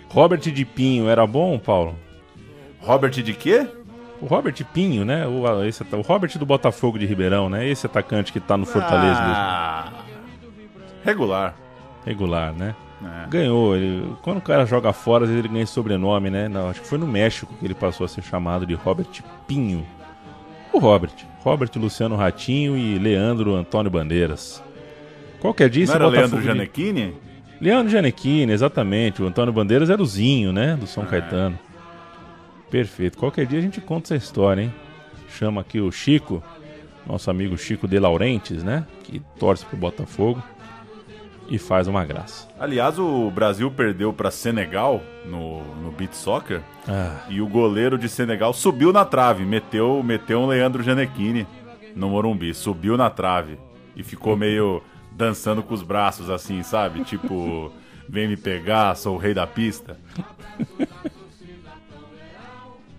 Robert de Pinho era bom, Paulo? Robert de quê? O Robert Pinho, né? O, esse, o Robert do Botafogo de Ribeirão, né? Esse atacante que tá no Fortaleza mesmo. Ah, regular. Regular, né? É. Ganhou. Ele, quando o cara joga fora, às vezes ele ganha sobrenome, né? Não, acho que foi no México que ele passou a ser chamado de Robert Pinho. O Robert. Robert Luciano Ratinho e Leandro Antônio Bandeiras. Qualquer dia Não era Leandro de- Gianecchini? Leandro Gianecchini, exatamente. O Antônio Bandeiras era o Zinho, né? Do É. São Caetano. Perfeito. Qualquer dia a gente conta essa história, hein? Chama aqui o Chico, nosso amigo Chico de Laurentes, né? Que torce pro Botafogo e faz uma graça. Aliás, o Brasil perdeu para Senegal no, no beat soccer Ah, e o goleiro de Senegal subiu na trave, meteu, meteu um Leandro Gianecchini no Morumbi, subiu na trave e ficou meio dançando com os braços assim, sabe? Tipo, vem me pegar, sou o rei da pista.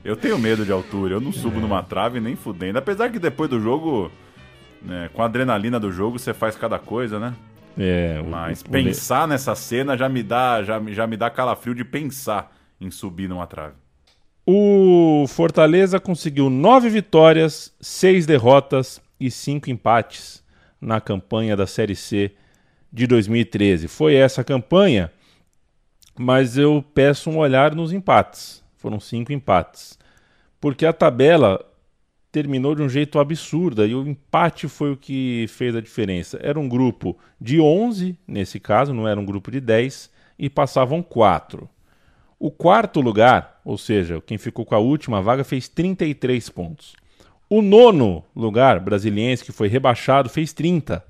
Eu tenho medo de altura, eu não subo numa trave nem fudendo. Apesar que depois do jogo, né, com a adrenalina do jogo, você faz cada coisa, né? É, Mas o- pensar nessa cena já me dá já, me- já me dá calafrio de pensar em subir numa trave. O Fortaleza conseguiu nove vitórias, seis derrotas e cinco empates na campanha da Série C de 2013. Foi essa campanha, mas eu peço um olhar nos empates. Foram cinco empates. Porque a tabela terminou de um jeito absurdo e o empate foi o que fez a diferença. Era um grupo de 11, nesse caso, não era um grupo de 10, e passavam quatro. O quarto lugar, ou seja, quem ficou com a última vaga, fez 33 pontos. O nono lugar, brasiliense, que foi rebaixado, fez 30.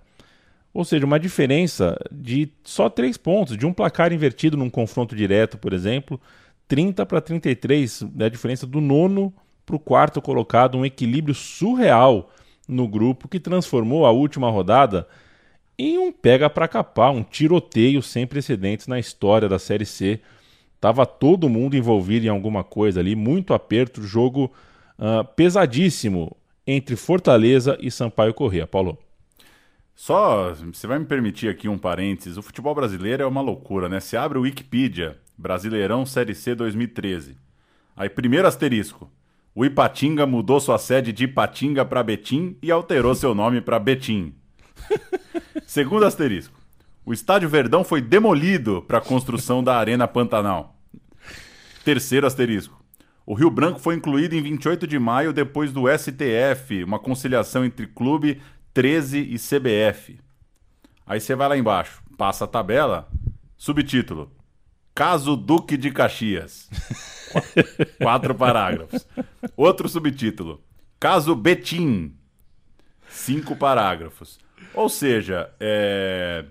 Ou seja, uma diferença de só 3 pontos, de um placar invertido num confronto direto, por exemplo, 30 para 33, é a diferença do nono para o quarto colocado, um equilíbrio surreal no grupo que transformou a última rodada em um pega para capar, um tiroteio sem precedentes na história da Série C. Tava todo mundo envolvido em alguma coisa ali, muito aperto, jogo uh, pesadíssimo entre Fortaleza e Sampaio Corrêa. Paulo. Só, você vai me permitir aqui um parênteses, o futebol brasileiro é uma loucura, né? Você abre o Wikipedia, Brasileirão Série C 2013. Aí, primeiro asterisco, o Ipatinga mudou sua sede de Ipatinga para Betim e alterou seu nome para Betim. Segundo asterisco. O Estádio Verdão foi demolido para a construção da Arena Pantanal. Terceiro asterisco. O Rio Branco foi incluído em 28 de maio depois do STF, uma conciliação entre Clube 13 e CBF. Aí você vai lá embaixo, passa a tabela, subtítulo: Caso Duque de Caxias. Quatro parágrafos. Outro subtítulo: Caso Betim. Cinco parágrafos. Ou seja, é...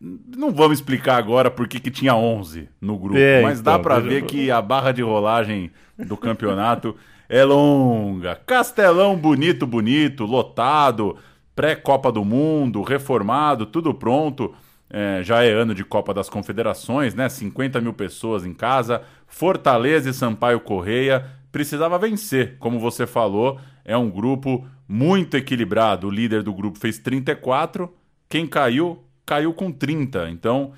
não vamos explicar agora por que, que tinha 11 no grupo, é, mas então, dá para ver que a barra de rolagem do campeonato é longa. Castelão bonito, bonito, lotado, pré-Copa do Mundo, reformado, tudo pronto. É, já é ano de Copa das Confederações, né? 50 mil pessoas em casa. Fortaleza e Sampaio Correia precisava vencer, como você falou. É um grupo muito equilibrado. O líder do grupo fez 34, quem caiu, caiu com 30. Então,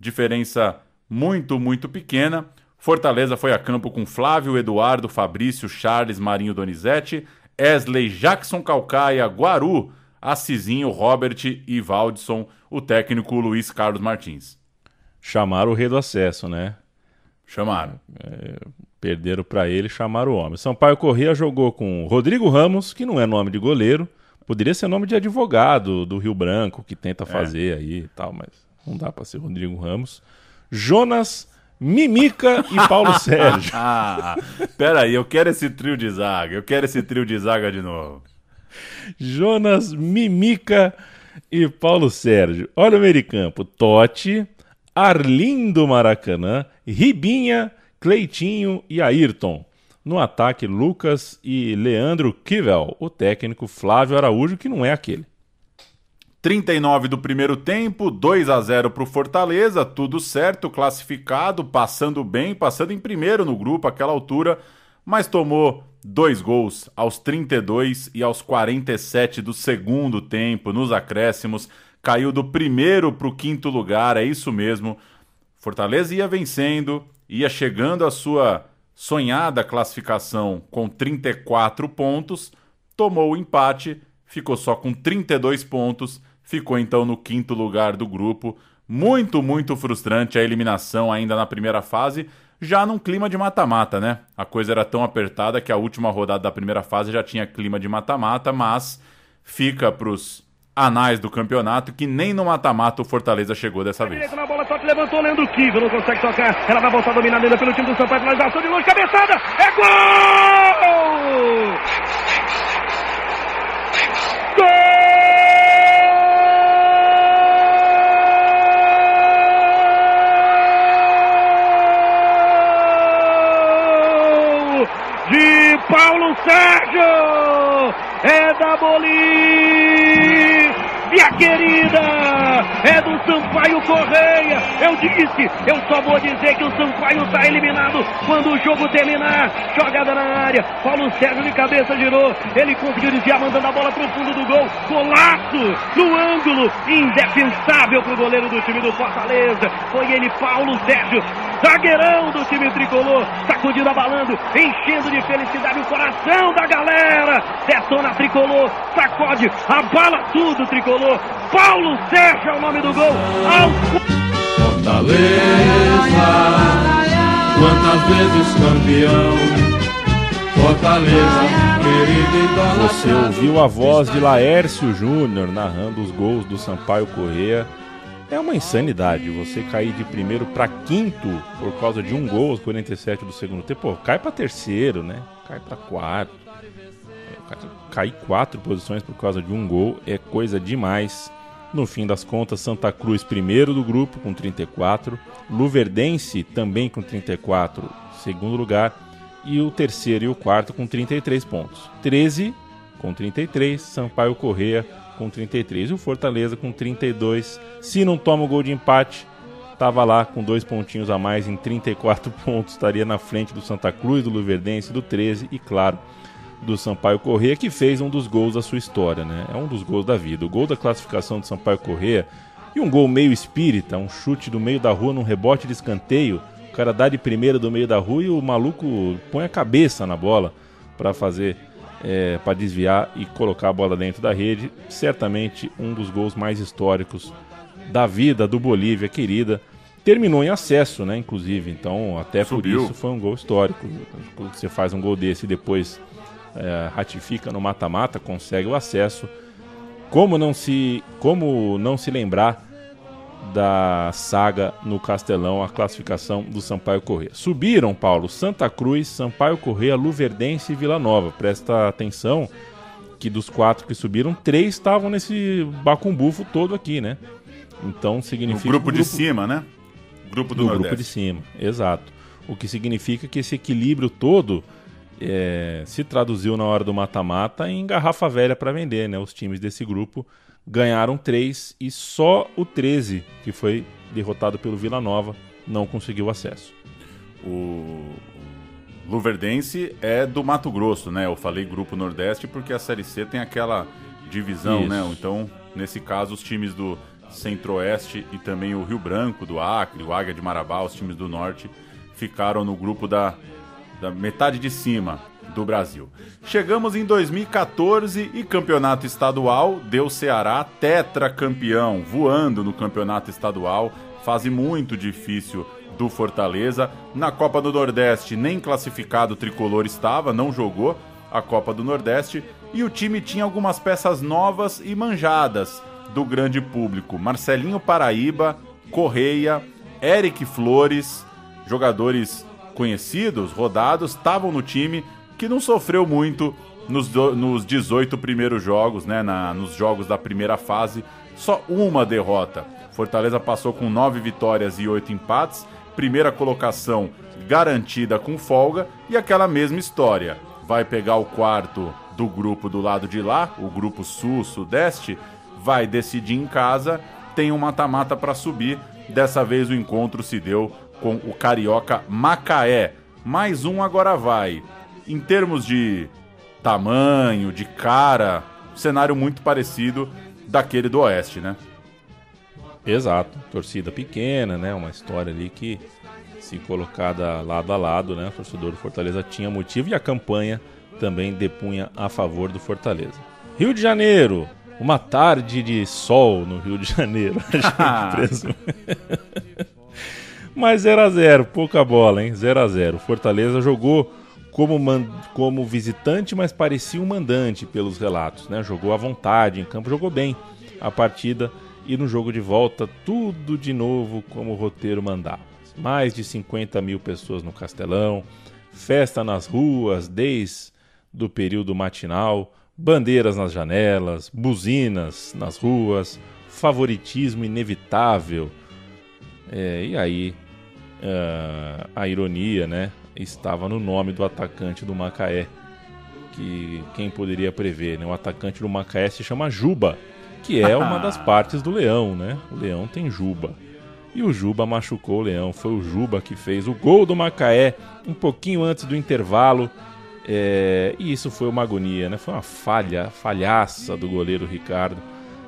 diferença muito, muito pequena. Fortaleza foi a campo com Flávio, Eduardo, Fabrício, Charles, Marinho Donizete, Esley, Jackson Calcaia, Guaru, Assisinho, Robert e Valdson, o técnico Luiz Carlos Martins. Chamaram o rei do acesso, né? Chamaram. É, perderam para ele, chamaram o homem. Sampaio Corrêa jogou com Rodrigo Ramos, que não é nome de goleiro, poderia ser nome de advogado do Rio Branco, que tenta é. fazer é. aí e tal, mas não dá para ser Rodrigo Ramos. Jonas Mimica e Paulo Sérgio. ah, pera aí, eu quero esse trio de zaga, eu quero esse trio de zaga de novo. Jonas, Mimica e Paulo Sérgio. Olha o meio de campo. Totti, Arlindo Maracanã, Ribinha, Cleitinho e Ayrton. No ataque, Lucas e Leandro Kivel, o técnico Flávio Araújo, que não é aquele. 39 do primeiro tempo, 2 a 0 para o Fortaleza, tudo certo, classificado, passando bem, passando em primeiro no grupo àquela altura, mas tomou dois gols aos 32 e aos 47 do segundo tempo, nos acréscimos. Caiu do primeiro para o quinto lugar, é isso mesmo. Fortaleza ia vencendo, ia chegando à sua sonhada classificação com 34 pontos, tomou o empate, ficou só com 32 pontos, ficou então no quinto lugar do grupo. Muito, muito frustrante a eliminação ainda na primeira fase, já num clima de mata-mata, né? A coisa era tão apertada que a última rodada da primeira fase já tinha clima de mata-mata, mas fica pros anais do campeonato que nem no mata-mata o Fortaleza chegou dessa vez. Na bola, só que levantou Leandro Kiva, não consegue tocar. Ela vai voltar dominada ainda pelo time do Sampaio, finalização de longe, cabeçada, é gol! Paulo Sérgio! É da Bolívia, querida! É do Sampaio Correia! Eu disse, eu só vou dizer que o Sampaio está eliminado quando o jogo terminar. Jogada na área, Paulo Sérgio de cabeça girou, ele conseguiu desviar, mandando a bola para o fundo do gol. Golaço no ângulo, indefensável para o goleiro do time do Fortaleza. Foi ele, Paulo Sérgio, zagueirão do time tricolor, sacudindo, abalando, enchendo de felicidade o coração da galera. Detona tricolor, sacode, abala tudo tricolor. Paulo Sérgio é o nome do gol. Ao... Fortaleza, quantas vezes campeão. Fortaleza, querido e Você ouviu a voz de Laércio Júnior narrando os gols do Sampaio Correa. É uma insanidade você cair de primeiro para quinto por causa de um gol aos 47 do segundo tempo. Pô, cai para terceiro, né? Cai para quarto. É, cair quatro posições por causa de um gol é coisa demais. No fim das contas, Santa Cruz primeiro do grupo com 34, Luverdense também com 34, segundo lugar, e o terceiro e o quarto com 33 pontos. 13 com 33, Sampaio Correia com 33 e o Fortaleza com 32. Se não toma o gol de empate, estava lá com dois pontinhos a mais em 34 pontos, estaria na frente do Santa Cruz, do Luverdense, do 13 e claro, do Sampaio Correia, que fez um dos gols da sua história, né? É um dos gols da vida. O gol da classificação do Sampaio Correia e um gol meio espírita, um chute do meio da rua num rebote de escanteio. O cara dá de primeira do meio da rua e o maluco põe a cabeça na bola para fazer, é, para desviar e colocar a bola dentro da rede. Certamente um dos gols mais históricos da vida do Bolívia querida. Terminou em acesso, né? Inclusive, então até Subiu. por isso foi um gol histórico. Você faz um gol desse e depois é, ratifica no mata-mata, consegue o acesso. Como não se, como não se lembrar da saga no Castelão, a classificação do Sampaio Corrêa. Subiram, Paulo, Santa Cruz, Sampaio Corrêa, Luverdense e Vila Nova. Presta atenção que dos quatro que subiram, três estavam nesse bacumbufo todo aqui, né? Então significa O grupo, o de cima, né? Grupo do no Nordeste. grupo de cima, exato. O que significa que esse equilíbrio todo é, se traduziu na hora do mata-mata em garrafa velha para vender, né? Os times desse grupo ganharam três e só o 13, que foi derrotado pelo Vila Nova, não conseguiu acesso. O Luverdense é do Mato Grosso, né? Eu falei Grupo Nordeste porque a Série C tem aquela divisão, Isso. né? Então, nesse caso, os times do Centro-Oeste e também o Rio Branco, do Acre, o Águia de Marabá, os times do Norte, ficaram no grupo da, da metade de cima do Brasil. Chegamos em 2014 e campeonato estadual deu Ceará tetracampeão, voando no campeonato estadual, fase muito difícil do Fortaleza. Na Copa do Nordeste, nem classificado tricolor estava, não jogou a Copa do Nordeste e o time tinha algumas peças novas e manjadas do grande público. Marcelinho Paraíba, Correia, Eric Flores, jogadores conhecidos, rodados, estavam no time que não sofreu muito nos, nos 18 primeiros jogos, né, na- nos jogos da primeira fase, só uma derrota. Fortaleza passou com nove vitórias e oito empates, primeira colocação garantida com folga e aquela mesma história. Vai pegar o quarto do grupo do lado de lá, o grupo sul-sudeste, vai decidir em casa, tem um mata-mata para subir. Dessa vez o encontro se deu com o carioca Macaé. Mais um agora vai. Em termos de tamanho, de cara, cenário muito parecido daquele do Oeste, né? Exato, torcida pequena, né? Uma história ali que, se colocada lado a lado, né? O torcedor do Fortaleza tinha motivo e a campanha também depunha a favor do Fortaleza. Rio de Janeiro, uma tarde de sol no Rio de Janeiro. A gente presume. Mas 0 a 0 pouca bola, hein? 0 a 0 Fortaleza jogou como, man- como visitante, mas parecia um mandante pelos relatos, né? Jogou à vontade em campo, jogou bem a partida e no jogo de volta tudo de novo como o roteiro mandava. Mais de 50 mil pessoas no Castelão, festa nas ruas desde do período matinal, bandeiras nas janelas, buzinas nas ruas, favoritismo inevitável. É, e aí, ah, a ironia, né? Estava no nome do atacante do Macaé. Que quem poderia prever, né? O atacante do Macaé se chama Juba, que é uma das partes do leão, né? O leão tem Juba. E o Juba machucou o leão. Foi o Juba que fez o gol do Macaé um pouquinho antes do intervalo. É, e isso foi uma agonia, né? Foi uma falha, falhaça do goleiro Ricardo.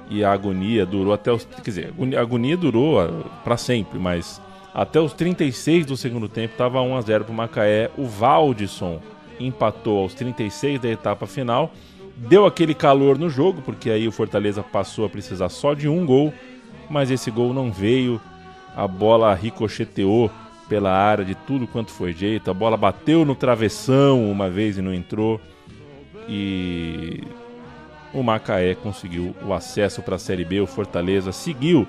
E a agonia durou até os. Quer dizer, a agonia- durou para sempre, mas Até os 36 do segundo tempo estava 1 a 0 para o Macaé. O Valdisson empatou aos 36 da etapa final. Deu aquele calor no jogo, porque aí o Fortaleza passou a precisar só de um gol, mas esse gol não veio. A bola ricocheteou pela área de tudo quanto foi jeito. A bola bateu no travessão uma vez e não entrou. E o Macaé conseguiu o acesso para a Série B. O Fortaleza seguiu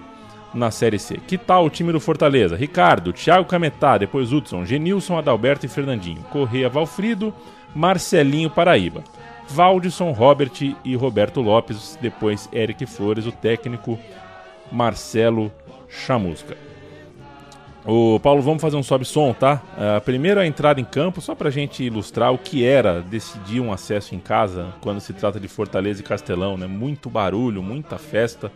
na Série C. Que tal o time do Fortaleza? Ricardo, Thiago Cametá, depois Hudson, Genilson, Adalberto e Fernandinho. Correia, Valfrido, Marcelinho, Paraíba. Valdisson, Robert e Roberto Lopes, depois Eric Flores, o técnico Marcelo Chamusca. O Paulo, vamos fazer um sobe-som, tá? A primeira entrada em campo, só pra gente ilustrar o que era decidir um acesso em casa quando se trata de Fortaleza e Castelão, né? Muito barulho, muita festa,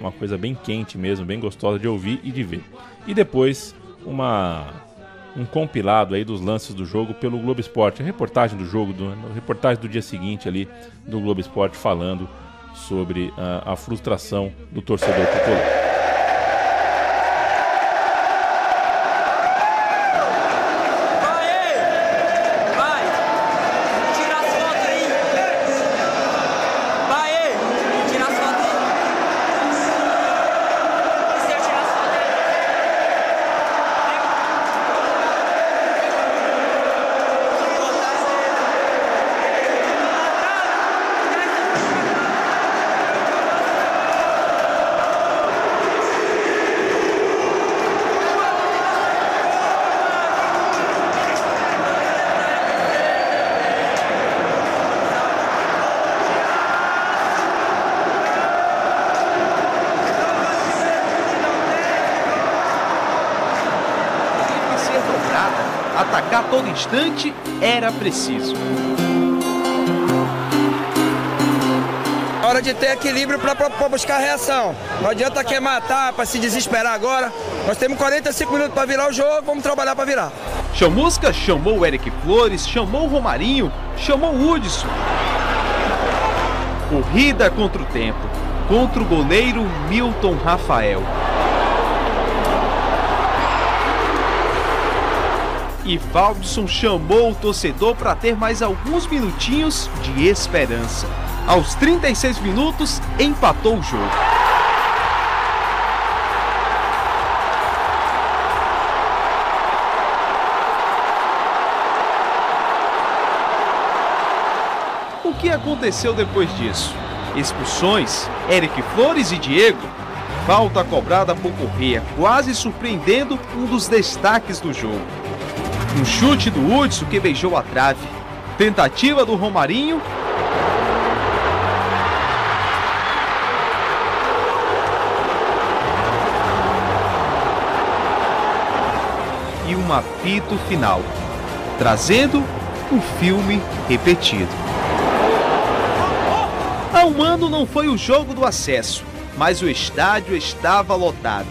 uma coisa bem quente mesmo, bem gostosa de ouvir e de ver. E depois, uma um compilado aí dos lances do jogo pelo Globo Esporte, a reportagem do jogo, do, a reportagem do dia seguinte ali do Globo Esporte falando sobre a, a frustração do torcedor tricolor. Instante era preciso. Hora de ter equilíbrio para buscar reação. Não adianta quer matar para se desesperar agora. Nós temos 45 minutos para virar o jogo, vamos trabalhar para virar. Chamusca chamou o Eric Flores, chamou o Romarinho, chamou o Hudson. Corrida contra o tempo, contra o goleiro Milton Rafael. E Valdson chamou o torcedor para ter mais alguns minutinhos de esperança. Aos 36 minutos, empatou o jogo. O que aconteceu depois disso? Expulsões, Eric Flores e Diego. Falta cobrada por Correia, quase surpreendendo um dos destaques do jogo. Um chute do Hudson que beijou a trave. Tentativa do Romarinho. E um apito final, trazendo o filme repetido. Há um ano não foi o jogo do acesso, mas o estádio estava lotado.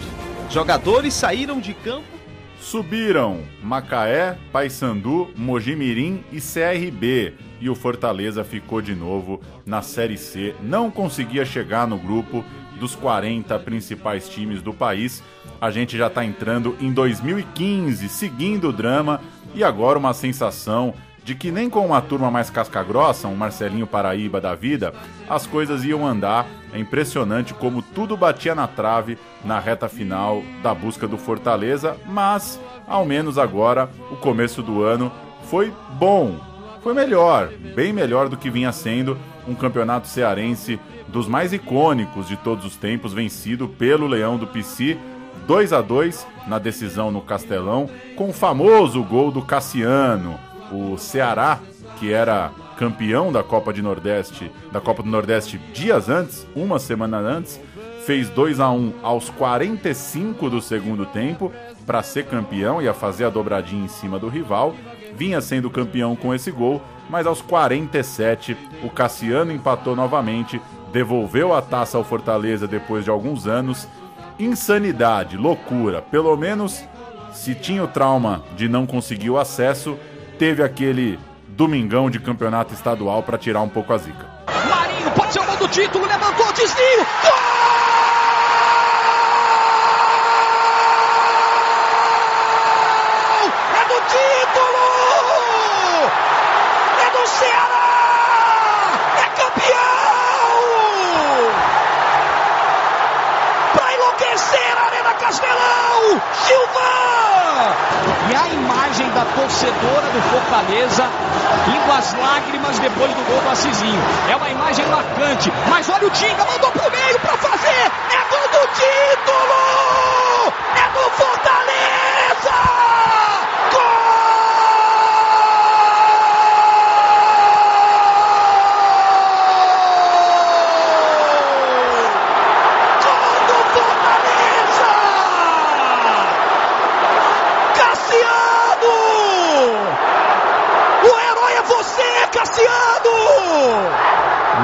Jogadores saíram de campo Subiram Macaé, Paysandu, Mojimirim e CRB. E o Fortaleza ficou de novo na Série C. Não conseguia chegar no grupo dos 40 principais times do país. A gente já está entrando em 2015, seguindo o drama. E agora uma sensação de que nem com uma turma mais casca-grossa, um Marcelinho Paraíba da vida, as coisas iam andar. É impressionante como tudo batia na trave na reta final da busca do Fortaleza, mas ao menos agora o começo do ano foi bom, foi melhor, bem melhor do que vinha sendo um campeonato cearense dos mais icônicos de todos os tempos, vencido pelo Leão do Pici, 2 a 2 na decisão no Castelão, com o famoso gol do Cassiano o Ceará, que era campeão da Copa de Nordeste, da Copa do Nordeste dias antes, uma semana antes, fez 2 a 1 aos 45 do segundo tempo para ser campeão, ia fazer a dobradinha em cima do rival, vinha sendo campeão com esse gol, mas aos 47 o Cassiano empatou novamente, devolveu a taça ao Fortaleza depois de alguns anos. Insanidade, loucura, pelo menos se tinha o trauma de não conseguir o acesso, teve aquele domingão de campeonato estadual para tirar um pouco a zica. Marinho pode ser o gol do título, levantou, desvio, gol! Da torcedora do Fortaleza indo às lágrimas depois do gol do Assisinho. É uma imagem marcante. Mas olha o Tinga, mandou pro meio para fazer. É gol do título! É do Fortaleza!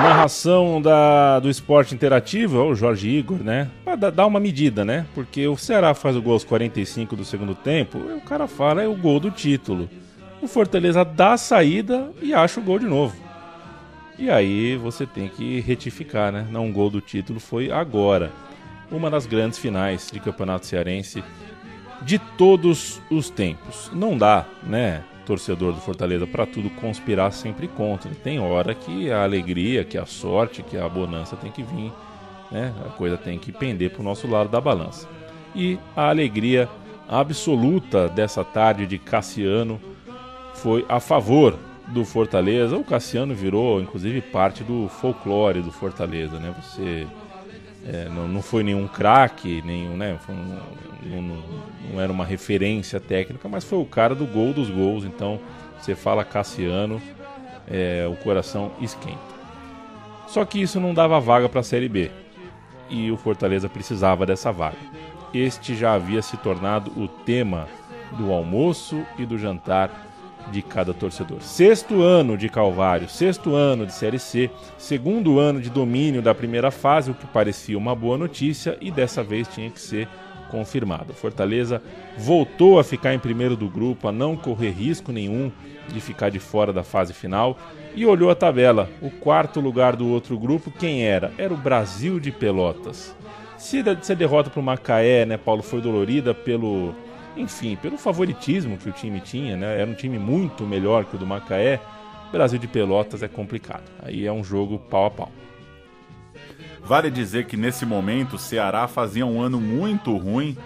Narração da, do esporte interativo, é o Jorge Igor, né? Pra dar uma medida, né? Porque o Ceará faz o gol aos 45 do segundo tempo, o cara fala é o gol do título. O Fortaleza dá a saída e acha o gol de novo. E aí você tem que retificar, né? Não, o gol do título foi agora. Uma das grandes finais de campeonato cearense de todos os tempos. Não dá, né? Torcedor do Fortaleza para tudo conspirar sempre contra. Tem hora que a alegria, que a sorte, que a bonança tem que vir, né? A coisa tem que pender para o nosso lado da balança. E a alegria absoluta dessa tarde de Cassiano foi a favor do Fortaleza. O Cassiano virou, inclusive, parte do folclore do Fortaleza, né? Você é, não, não foi nenhum craque, nenhum, né? Um, não, não, era uma referência técnica, mas foi o cara do gol dos gols. Então, você fala Cassiano, é, o coração esquenta. Só que isso não dava vaga para a Série B e o Fortaleza precisava dessa vaga. Este já havia se tornado o tema do almoço e do jantar de cada torcedor. Sexto ano de Calvário, sexto ano de Série C, segundo ano de domínio da primeira fase, o que parecia uma boa notícia e dessa vez tinha que ser confirmado. Fortaleza voltou a ficar em primeiro do grupo, a não correr risco nenhum de ficar de fora da fase final e olhou a tabela. O quarto lugar do outro grupo, quem era? Era o Brasil de Pelotas. Se a derrota para o Macaé, né, Paulo, foi dolorida pelo enfim, pelo favoritismo que o time tinha, né? Era um time muito melhor que o do Macaé. Brasil de Pelotas é complicado. Aí é um jogo pau a pau. Vale dizer que nesse momento o Ceará fazia um ano muito ruim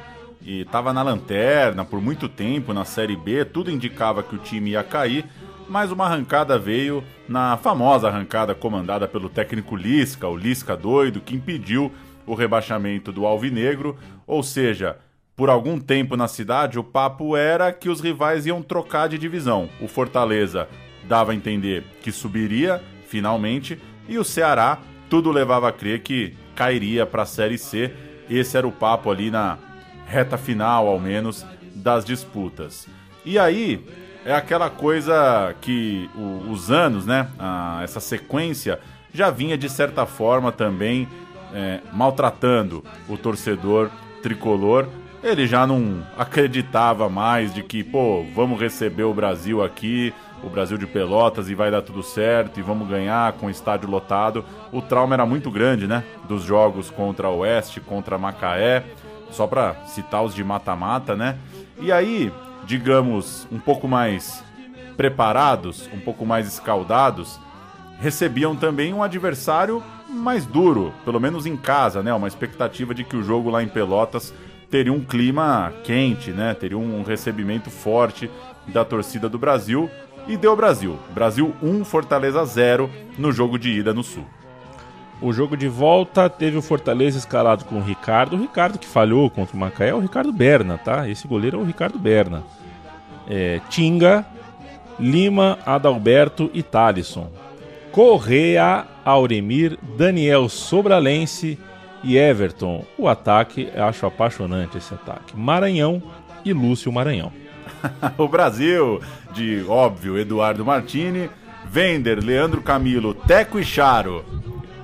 e estava na lanterna por muito tempo na Série B, tudo indicava que o time ia cair, mas uma arrancada veio na famosa arrancada comandada pelo técnico Lisca, o Lisca doido, que impediu o rebaixamento do Alvinegro, ou seja, por algum tempo na cidade, o papo era que os rivais iam trocar de divisão. O Fortaleza dava a entender que subiria, finalmente, e o Ceará, tudo levava a crer que cairia para a Série C. Esse era o papo ali na reta final, ao menos, das disputas. E aí, é aquela coisa que o, os anos, né? Essa sequência já vinha de certa forma também é, maltratando o torcedor tricolor ele já não acreditava mais de que, pô, vamos receber o Brasil aqui, o Brasil de Pelotas e vai dar tudo certo e vamos ganhar com o estádio lotado. O trauma era muito grande, né? Dos jogos contra o Oeste, contra Macaé, só para citar os de mata-mata, né? E aí, digamos, um pouco mais preparados, um pouco mais escaldados, recebiam também um adversário mais duro, pelo menos em casa, né? Uma expectativa de que o jogo lá em Pelotas teria um clima quente, né? Teria um recebimento forte da torcida do Brasil e deu Brasil. Brasil 1, Fortaleza 0 no jogo de ida no Sul. O jogo de volta teve o Fortaleza escalado com o Ricardo. O Ricardo que falhou contra o Macaé é o Ricardo Berna, tá? Esse goleiro é o Ricardo Berna. É, Tinga, Lima, Adalberto e Thalisson. Correa, Auremir, Daniel Sobralense e Everton. O ataque, acho apaixonante esse ataque. Maranhão e Lúcio Maranhão. o Brasil, de óbvio, Eduardo Martini, Vender, Leandro Camilo, Teco e Charo.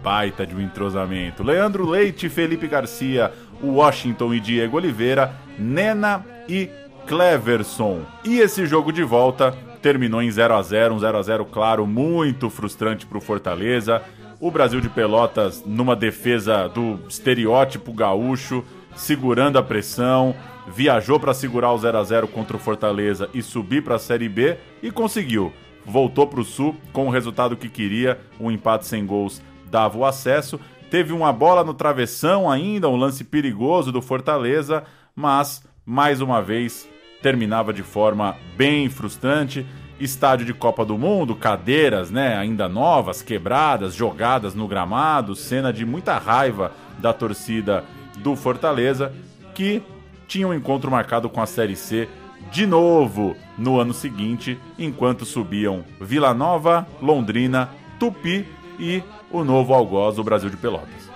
Baita de um entrosamento. Leandro Leite, Felipe Garcia, Washington e Diego Oliveira, Nena e Cleverson. E esse jogo de volta terminou em 0 a 0 um 0 a 0 claro, muito frustrante para o Fortaleza. O Brasil de Pelotas numa defesa do estereótipo gaúcho, segurando a pressão, viajou para segurar o 0 a 0 contra o Fortaleza e subir para a Série B e conseguiu. Voltou para o Sul com o resultado que queria, um empate sem gols dava o acesso. Teve uma bola no travessão ainda, um lance perigoso do Fortaleza, mas mais uma vez terminava de forma bem frustrante. Estádio de Copa do Mundo, cadeiras, né, ainda novas, quebradas, jogadas no gramado, cena de muita raiva da torcida do Fortaleza, que tinha um encontro marcado com a Série C de novo no ano seguinte, enquanto subiam Vila Nova, Londrina, Tupi e o novo algoz do Brasil de Pelotas.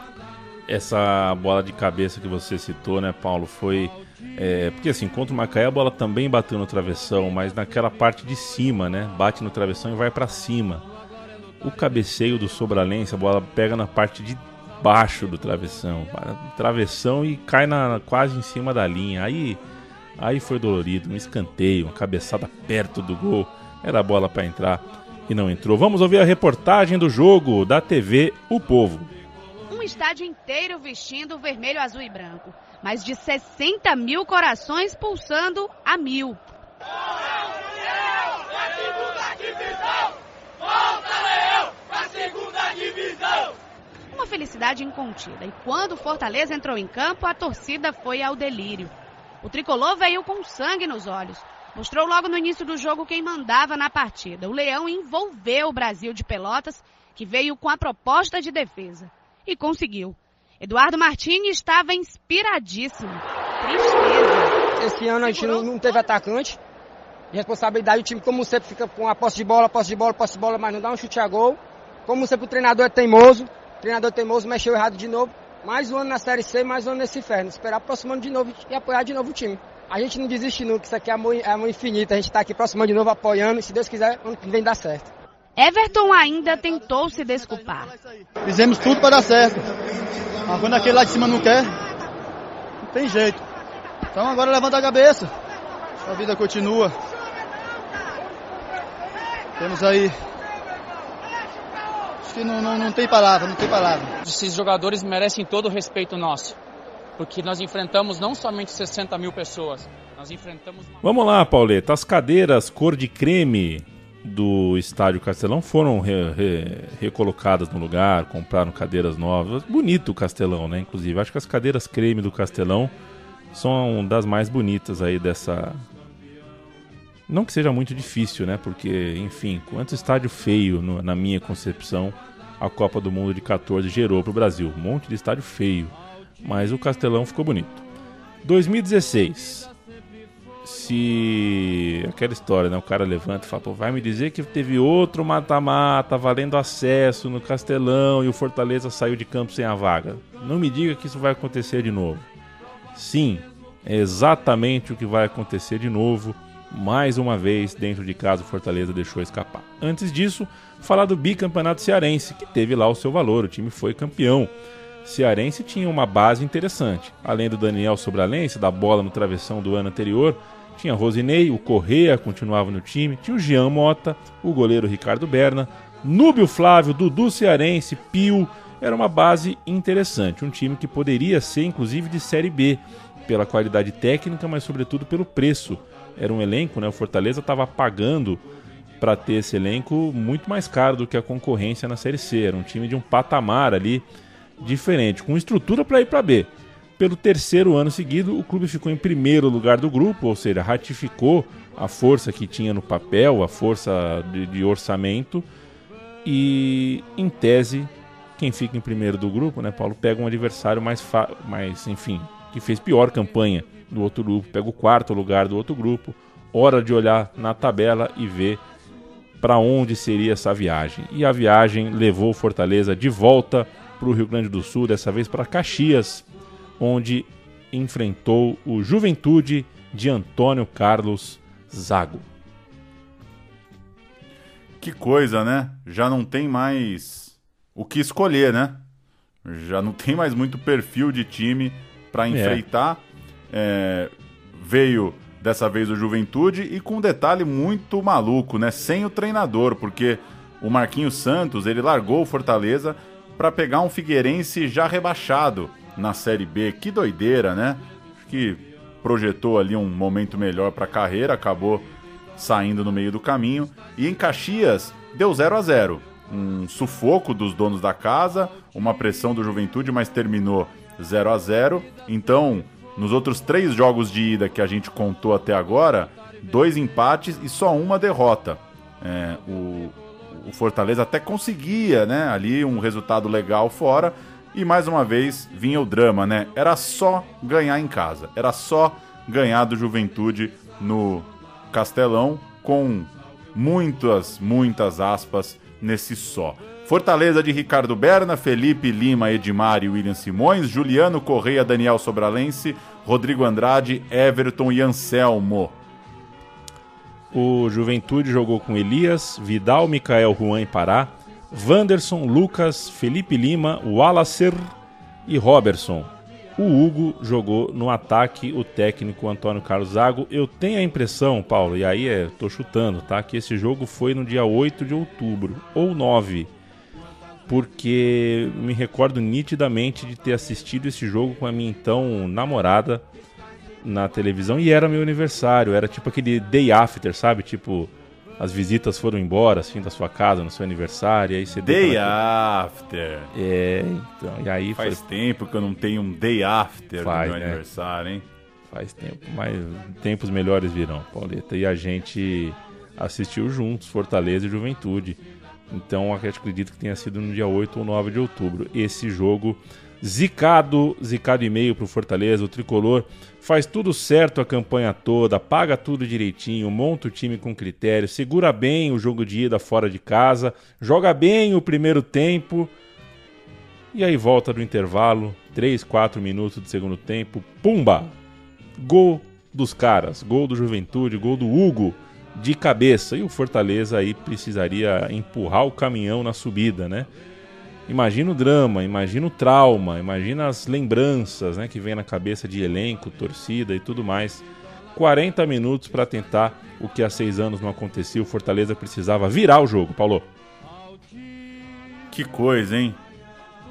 Essa bola de cabeça que você citou, né, Paulo, foi é, porque assim, contra o Macaé a bola também bateu no travessão, mas naquela parte de cima, né? Bate no travessão e vai para cima. O cabeceio do Sobralense, a bola pega na parte de baixo do travessão, travessão e cai na, quase em cima da linha. Aí, aí foi dolorido, um escanteio, uma cabeçada perto do gol. Era a bola para entrar e não entrou. Vamos ouvir a reportagem do jogo da TV O Povo. Um estádio inteiro vestindo vermelho, azul e branco mais de 60 mil corações pulsando a mil. Uma felicidade incontida. E quando o Fortaleza entrou em campo, a torcida foi ao delírio. O tricolor veio com sangue nos olhos. Mostrou logo no início do jogo quem mandava na partida. O Leão envolveu o Brasil de Pelotas, que veio com a proposta de defesa. E conseguiu. Eduardo Martini estava inspiradíssimo. Tristeza. Esse ano a gente não, não teve atacante. Responsabilidade do time, como sempre, fica com a posse de bola, posse de bola, posse de bola, mas não dá um chute a gol. Como sempre, o treinador é teimoso. O treinador teimoso mexeu errado de novo. Mais um ano na Série C, mais um ano nesse inferno. Esperar próximo ano de novo e apoiar de novo o time. A gente não desiste nunca, isso aqui é amor, é amor infinito. A gente está aqui próximo ano de novo apoiando e se Deus quiser, ano que vem dá certo. Everton ainda tentou se desculpar. Fizemos tudo para dar certo. Mas quando aquele lá de cima não quer, não tem jeito. Então agora levanta a cabeça. A vida continua. Temos aí. Acho que não, não, não tem palavra, não tem palavra. Esses jogadores merecem todo o respeito nosso. Porque nós enfrentamos não somente 60 mil pessoas, nós enfrentamos. Vamos lá, Pauleta. As cadeiras cor de creme do estádio Castelão foram re, re, recolocadas no lugar, compraram cadeiras novas. Bonito o Castelão, né? Inclusive, acho que as cadeiras creme do Castelão são das mais bonitas aí dessa. Não que seja muito difícil, né? Porque, enfim, quanto estádio feio, no, na minha concepção, a Copa do Mundo de 14 gerou para o Brasil. Um monte de estádio feio. Mas o Castelão ficou bonito. 2016 se aquela história, né? O cara levanta e fala, pô, vai me dizer que teve outro mata-mata valendo acesso no Castelão e o Fortaleza saiu de campo sem a vaga. Não me diga que isso vai acontecer de novo. Sim, é exatamente o que vai acontecer de novo. Mais uma vez, dentro de casa, o Fortaleza deixou escapar. Antes disso, falar do bicampeonato cearense, que teve lá o seu valor, o time foi campeão. Cearense tinha uma base interessante. Além do Daniel Sobralense, da bola no travessão do ano anterior, tinha Rosinei, o Correa continuava no time, tinha o Jean Mota, o goleiro Ricardo Berna, Núbio Flávio, Dudu Cearense, Pio. Era uma base interessante, um time que poderia ser inclusive de Série B, pela qualidade técnica, mas sobretudo pelo preço. Era um elenco, né? O Fortaleza estava pagando para ter esse elenco muito mais caro do que a concorrência na Série C. Era um time de um patamar ali diferente, com estrutura para ir para B. Pelo terceiro ano seguido, o clube ficou em primeiro lugar do grupo, ou seja, ratificou a força que tinha no papel, a força de, de orçamento. E, em tese, quem fica em primeiro do grupo, né, Paulo, pega um adversário mais, mais enfim, que fez pior campanha do outro grupo, pega o quarto lugar do outro grupo. Hora de olhar na tabela e ver para onde seria essa viagem. E a viagem levou Fortaleza de volta para o Rio Grande do Sul, dessa vez para Caxias, onde enfrentou o Juventude de Antônio Carlos Zago. Que coisa, né? Já não tem mais o que escolher, né? Já não tem mais muito perfil de time para enfrentar. É. É, veio dessa vez o Juventude e com um detalhe muito maluco, né? Sem o treinador, porque o Marquinhos Santos ele largou o Fortaleza para pegar um Figueirense já rebaixado na Série B. Que doideira, né? Acho que projetou ali um momento melhor para a carreira, acabou saindo no meio do caminho. E em Caxias, deu 0 a 0 Um sufoco dos donos da casa, uma pressão do Juventude, mas terminou 0 a 0 Então, Nos outros três jogos de ida que a gente contou até agora, dois empates e só uma derrota. É, o, o Fortaleza até conseguia, né, ali um resultado legal fora e mais uma vez vinha o drama, né? Era só ganhar em casa, era só ganhar do Juventude no Castelão com muitas, muitas aspas nesse só. Fortaleza de Ricardo Berna, Felipe Lima, Edmar e William Simões, Juliano Correia, Daniel Sobralense, Rodrigo Andrade, Everton e Anselmo. O Juventude jogou com Elias, Vidal, Micael, Juan e Pará, Wanderson, Lucas, Felipe Lima, Wallacer e Robertson. O Hugo jogou no ataque o técnico Antônio Carlos Zago. Eu tenho a impressão, Paulo, e aí é, tô chutando, tá? Que esse jogo foi no dia 8 de outubro ou 9. Porque me recordo nitidamente de ter assistido esse jogo com a minha então namorada na televisão e era meu aniversário. Era tipo aquele day after, sabe? Tipo, as visitas foram embora, assim, da sua casa no seu aniversário, e aí você... Day after! É, então, e aí... Faz foi... tempo que eu não tenho um day after Faz, do meu é. aniversário, hein? Faz tempo, mas tempos melhores virão, Pauleta. E a gente assistiu juntos, Fortaleza e Juventude. Então, acredito que tenha sido no dia 8 ou 9 de outubro. Esse jogo zicado, zicado e-mail para o Fortaleza, o Tricolor faz tudo certo a campanha toda, paga tudo direitinho, monta o time com critério, segura bem o jogo de ida fora de casa, joga bem o primeiro tempo e aí volta do intervalo, 3, 4 minutos do segundo tempo, pumba! Gol dos caras, gol do Juventude, gol do Hugo de cabeça e o Fortaleza aí precisaria empurrar o caminhão na subida, né? Imagina o drama, imagina o trauma, imagina as lembranças né, que vem na cabeça de elenco, torcida e tudo mais. 40 minutos para tentar o que há seis anos não acontecia. O Fortaleza precisava virar o jogo, Paulo. Que coisa, hein?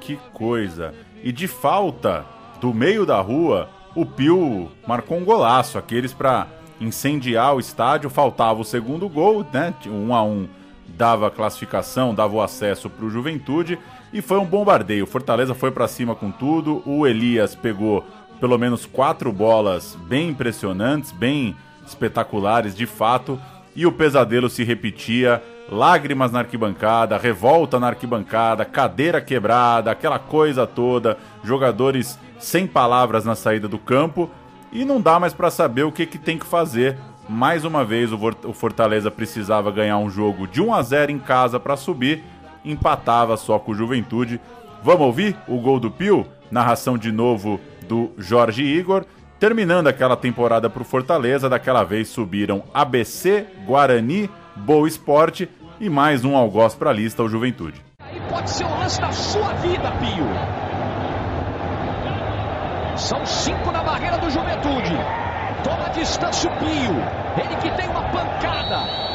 Que coisa. E de falta, do meio da rua, o Pio marcou um golaço. Aqueles para incendiar o estádio. Faltava o segundo gol, né? Um a um dava classificação, dava o acesso para o Juventude. E foi um bombardeio. Fortaleza foi para cima com tudo. O Elias pegou pelo menos quatro bolas bem impressionantes, bem espetaculares de fato. E o pesadelo se repetia. Lágrimas na arquibancada, revolta na arquibancada, cadeira quebrada, aquela coisa toda. Jogadores sem palavras na saída do campo. E não dá mais para saber o que, que tem que fazer. Mais uma vez, o Fortaleza precisava ganhar um jogo de 1 a 0 em casa para subir empatava só com o Juventude. Vamos ouvir o gol do Pio? Narração de novo do Jorge Igor. Terminando aquela temporada para o Fortaleza, daquela vez subiram ABC, Guarani, Boa Esporte e mais um algoz para a lista, o Juventude. Aí pode ser o lance da sua vida, Pio. São cinco na barreira do Juventude. Toma distância o Pio. Ele que tem uma pancada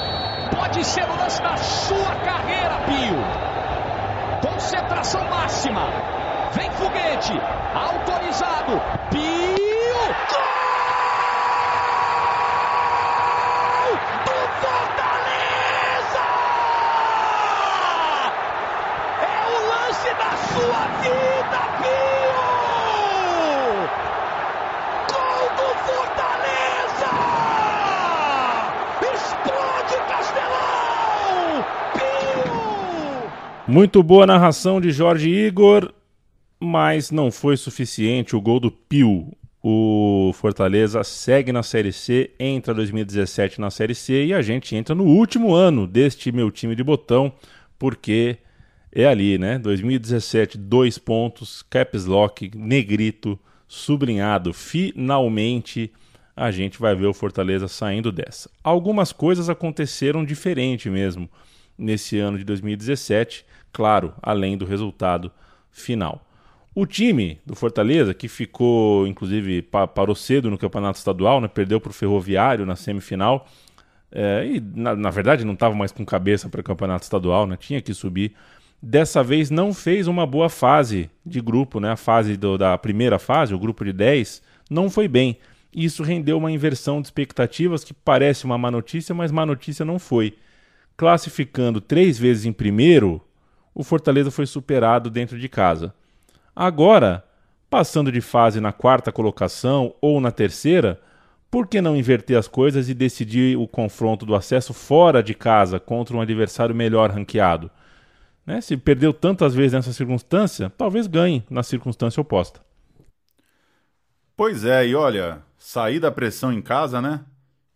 pode ser o lance da sua carreira, Pio. Concentração máxima. Vem foguete. Autorizado. Pio. Gol! Do Fortaleza! É o lance da sua vida, Pio! Muito boa narração de Jorge Igor, mas não foi suficiente o gol do Pio. O Fortaleza segue na Série C, entra 2017 na Série C e a gente entra no último ano deste meu time de botão, porque é ali, né? 2017, dois pontos, caps lock, negrito, sublinhado. Finalmente a gente vai ver o Fortaleza saindo dessa. Algumas coisas aconteceram diferente mesmo nesse ano de 2017 claro, além do resultado final. O time do Fortaleza, que ficou, inclusive, parou cedo no campeonato estadual, né, perdeu para o Ferroviário na semifinal, é, e na, na, verdade não estava mais com cabeça para o campeonato estadual, né, tinha que subir. Dessa vez não fez uma boa fase de grupo, né, a fase do, da primeira fase, o grupo de 10, não foi bem. Isso rendeu uma inversão de expectativas que parece uma má notícia, mas má notícia não foi. Classificando três vezes em primeiro, o Fortaleza foi superado dentro de casa. Agora, passando de fase na quarta colocação ou na terceira, por que não inverter as coisas e decidir o confronto do acesso fora de casa contra um adversário melhor ranqueado? Né? Se perdeu tantas vezes nessa circunstância, talvez ganhe na circunstância oposta. Pois é, e olha, sair da pressão em casa, né?